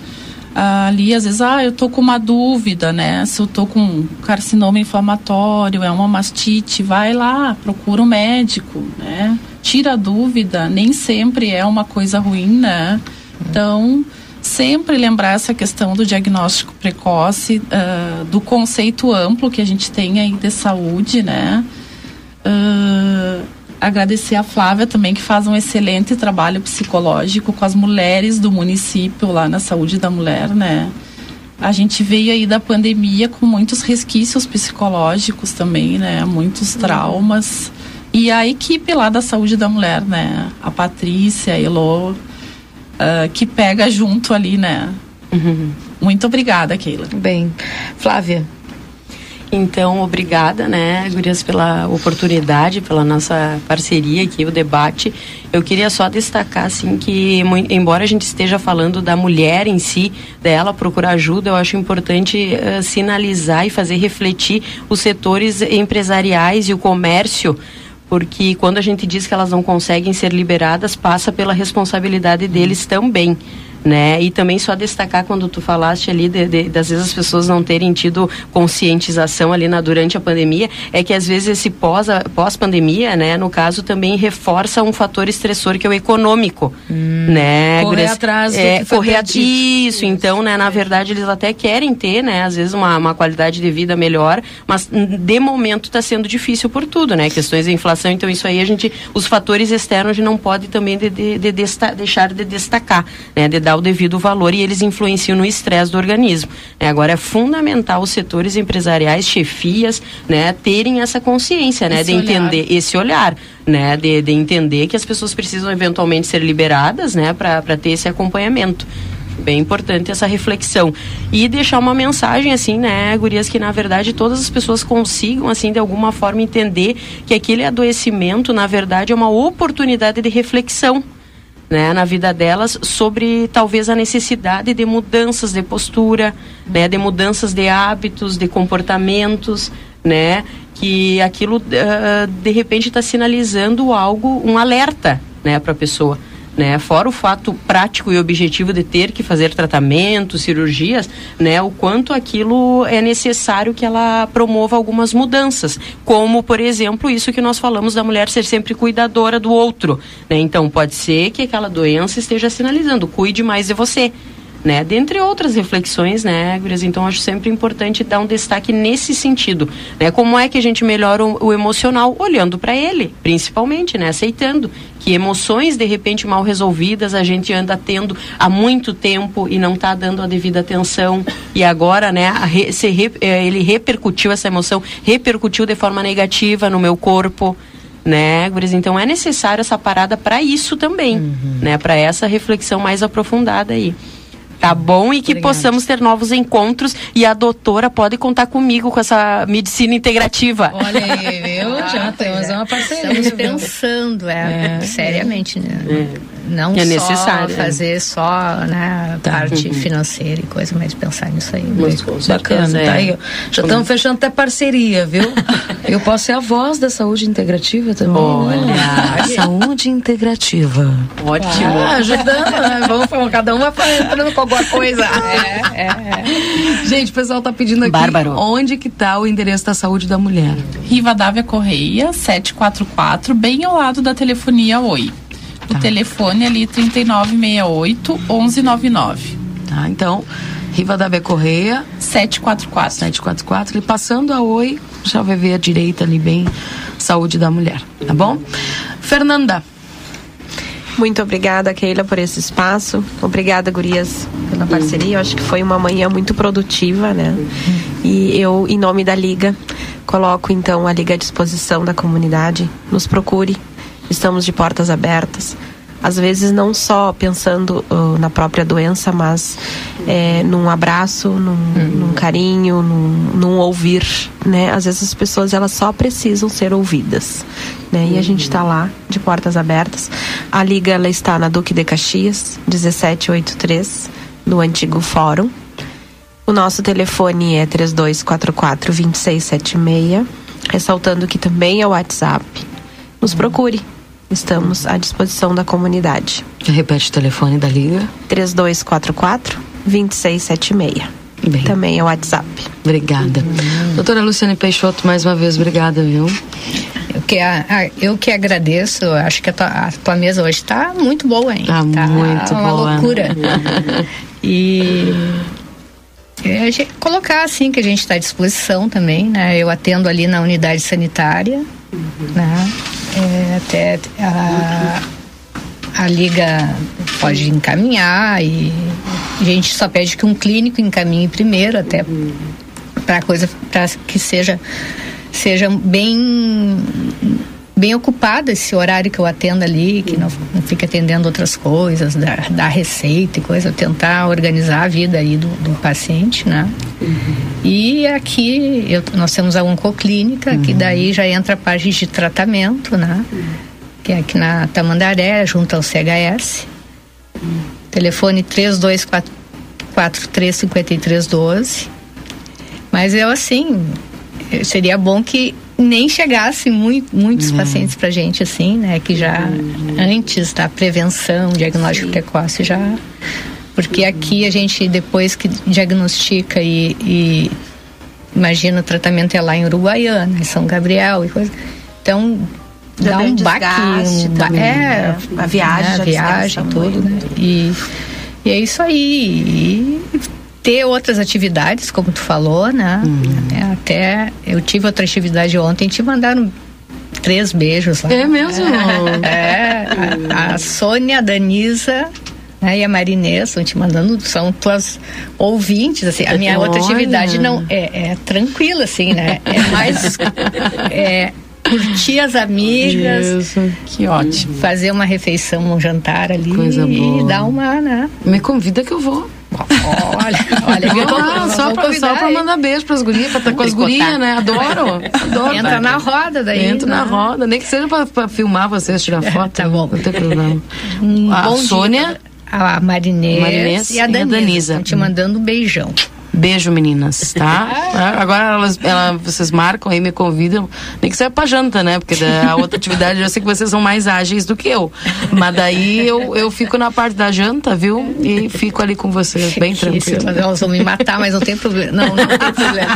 Ali, às vezes, ah, eu tô com uma dúvida, né? Se eu tô com carcinoma inflamatório, é uma mastite, vai lá, procura um médico, né? Tira a dúvida, nem sempre é uma coisa ruim, né? Então, sempre lembrar essa questão do diagnóstico precoce, ah, do conceito amplo que a gente tem aí de saúde, né? Ah, agradecer a Flávia também, que faz um excelente trabalho psicológico com as mulheres do município lá na saúde da mulher, né? A gente veio aí da pandemia com muitos resquícios psicológicos também, né? Muitos traumas. E a equipe lá da saúde da mulher, né? A Patrícia, a Elô, ah, que pega junto ali, né? Muito obrigada, Keila. Bem. Flávia. Então, obrigada, né, Gurias, pela oportunidade, pela nossa parceria aqui, o debate. Eu queria só destacar, assim, que embora a gente esteja falando da mulher em si, dela procurar ajuda, eu acho importante eh, sinalizar e fazer refletir os setores empresariais e o comércio porque quando a gente diz que elas não conseguem ser liberadas, passa pela responsabilidade deles também. Né? E também só destacar quando tu falaste ali de, de, das vezes as pessoas não terem tido conscientização ali na, durante a pandemia, é que às vezes esse pós, a- pós-pandemia, né, no caso, também reforça um fator estressor que é o econômico. né? Correr atrás do é, correr at- perdido. Isso, então, né, na verdade, eles até querem ter, né, às vezes uma, uma qualidade de vida melhor, mas hum, de momento está sendo difícil por tudo, né? Questões de inflação, então isso aí a gente, os fatores externos a gente não pode também de, de- de desta- deixar de destacar, né, de dar o devido valor e eles influenciam no estresse do organismo. né? Agora é fundamental os setores empresariais, chefias, né, terem essa consciência, né, Esse de olhar. entender esse olhar, né, de, de entender que as pessoas precisam eventualmente ser liberadas, né, para ter esse acompanhamento. Bem importante essa reflexão. E deixar uma mensagem, assim, né, Gurias, que na verdade todas as pessoas consigam, assim, de alguma forma entender que aquele adoecimento, na verdade, é uma oportunidade de reflexão. Né, na vida delas sobre talvez a necessidade de mudanças de postura, né, de mudanças de hábitos, de comportamentos, né, que aquilo ah, de repente está sinalizando algo, um alerta, né, para a pessoa. Né? Fora o fato prático e objetivo de ter que fazer tratamentos, cirurgias, né? O quanto aquilo é necessário que ela promova algumas mudanças, como por exemplo isso que nós falamos da mulher ser sempre cuidadora do outro, né? Então pode ser que aquela doença esteja sinalizando, cuide mais de você. Né? Dentre outras reflexões, né, Gurias? Então, acho sempre importante dar um destaque nesse sentido. Né? Como é que a gente melhora o, o emocional? Olhando para ele, principalmente, né? Aceitando que emoções, de repente, mal resolvidas, a gente anda tendo há muito tempo e não está dando a devida atenção. E agora, né, re, se re, eh, ele repercutiu essa emoção, repercutiu de forma negativa no meu corpo né? Então é necessário essa parada para isso também, né, para essa reflexão mais aprofundada aí. Tá bom? E que Obrigada. possamos ter novos encontros e a doutora pode contar comigo com essa medicina integrativa. Olha aí, viu? Já Ah, pois temos é. uma parceria. Estamos pensando, é, seriamente, né? Não é só necessário, é. fazer só né, Tá. parte financeira e coisa, mas pensar nisso aí. Mas com Bacana, certeza, tá é. aí. Já estamos fechando até parceria, viu? Eu posso ser a voz da saúde integrativa também. Olha. né? Saúde integrativa. Ótimo. Ah, ajudando, né? Vamos, cada uma vai entrando com alguma coisa. É, é. Gente, o pessoal tá pedindo aqui Bárbaro. onde que tá o endereço da saúde da mulher. Rivadavia Correia, 744, bem ao lado da telefonia Oi. O telefone ali 3968 1199. Tá? Então, Rivadavia Correia, 744. 744, e passando a Oi, já vai ver a direita ali bem, saúde da mulher, tá bom? Fernanda, Muito obrigada, Keila, por esse espaço. Obrigada, Gurias, pela parceria. Eu acho que foi uma manhã muito produtiva, né? E eu, em nome da Liga, coloco então a Liga à disposição da comunidade. Nos procure. Estamos de portas abertas às vezes não só pensando uh, na própria doença, mas é, num abraço, num, uhum. num carinho, num, num, ouvir, né? Às vezes as pessoas elas só precisam ser ouvidas, né? E a gente está lá de portas abertas. A liga ela está na Duque de Caxias, 1783, no antigo fórum. O nosso telefone é 3244 2676, ressaltando que também é o WhatsApp. Nos procure estamos à disposição da comunidade. Repete o telefone da Liga: 3244 2676. Bem. Também é o WhatsApp. Obrigada. Hum. Doutora Luciane Peixoto, mais uma vez, obrigada, viu? Eu que, eu que agradeço, acho que a tua, a tua mesa hoje está muito boa, hein? Tá, tá muito uma boa. loucura. e é, colocar assim que a gente está à disposição também, né? Eu atendo ali na unidade sanitária, né? É, até a, a liga pode encaminhar e a gente só pede que um clínico encaminhe primeiro até para coisa para que seja seja bem bem ocupada esse horário que eu atendo ali, que não, não fique atendendo outras coisas, dar, dar receita e coisa, tentar organizar a vida aí do, do paciente, né? Uhum. E aqui eu, nós temos a oncoclínica, uhum. que daí já entra a parte de tratamento, né? Uhum. Que é aqui na Tamandaré, junto ao CHS. Telefone 32435312. Mas eu assim, seria bom que nem chegasse muito, muitos uhum. pacientes para gente assim, né? Que já uhum. antes da prevenção, diagnóstico Sim. precoce já, porque uhum. aqui a gente depois que diagnostica e, e imagina o tratamento é lá em Uruguaiana, em São Gabriel e coisa, então dá um baque, um ba também, é, né? a viagem, né? a viagem, tudo, né? E, e é isso aí. E ter outras atividades, como tu falou, né? Uhum. Até eu tive outra atividade ontem, te mandaram três beijos lá. É mesmo? É, a, a Sônia, a Danisa né, e a Marinês estão te mandando, são tuas ouvintes, assim, a minha outra atividade não é, é tranquila, assim, né? É mais é, curtir as amigas. Isso, que ótimo. Fazer uma refeição, um jantar ali Coisa e boa. dar uma, né? Me convida que eu vou. Olha, olha, viu? Ah, só, pra, só pra mandar beijo pras gurias, pra estar com as gurias, né? Adoro. Adoro. Entra na roda daí. Entra né? na roda, nem que seja pra, pra filmar vocês, tirar é, foto. tá bom. Não tem problema. Um a Sônia. Dia, a Marinês, Marinês e a Danisa. E a Danisa. te mandando um beijão. Beijo, meninas, tá? Agora elas, ela, vocês marcam aí, me convidam. Nem que seja pra janta, né? Porque a outra atividade eu sei que vocês são mais ágeis do que eu. Mas daí eu, eu fico na parte da janta, viu? E fico ali com vocês, bem tranquilo. Mas elas vão me matar, mas não tem problema. Não, não tem problema.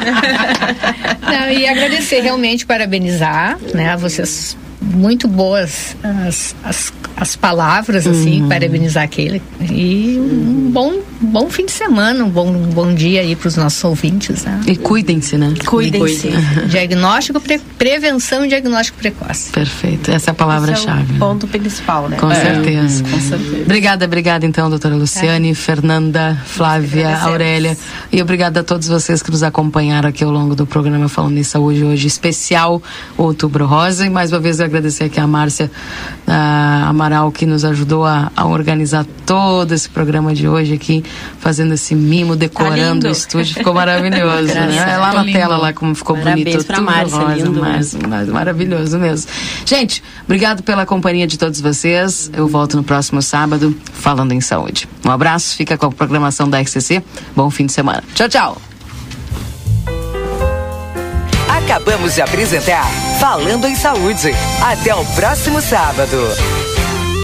Não, e agradecer realmente, parabenizar, né? Vocês muito boas as, as, as palavras, assim, uhum. parabenizar aquele. E um bom, bom fim de semana, um bom, um bom dia aí para os nossos ouvintes. Né? E cuidem-se, né? Cuidem-se. diagnóstico, pre, prevenção e diagnóstico precoce. Perfeito. Essa é a palavra-chave. É o ponto principal, né? Com, é. certeza. Com certeza. Obrigada, obrigada então, doutora Luciane, é. Fernanda, Flávia, Aurélia. E obrigada a todos vocês que nos acompanharam aqui ao longo do programa Falando em Saúde hoje, especial Outubro Rosa. E mais uma vez eu agradecer aqui a Márcia a Amaral, que nos ajudou a, a, organizar todo esse programa de hoje aqui, fazendo esse mimo, decorando tá o estúdio. Ficou maravilhoso, né? É lá na lindo. tela, lá como ficou Parabéns bonito. Pra Márcia, rosa, lindo Márcia, maravilhoso mesmo. Gente, obrigado pela companhia de todos vocês. Eu volto no próximo sábado, falando em saúde. Um abraço, fica com a programação da RCC. Bom fim de semana. Tchau, tchau. Acabamos de apresentar Falando em Saúde. Até o próximo sábado.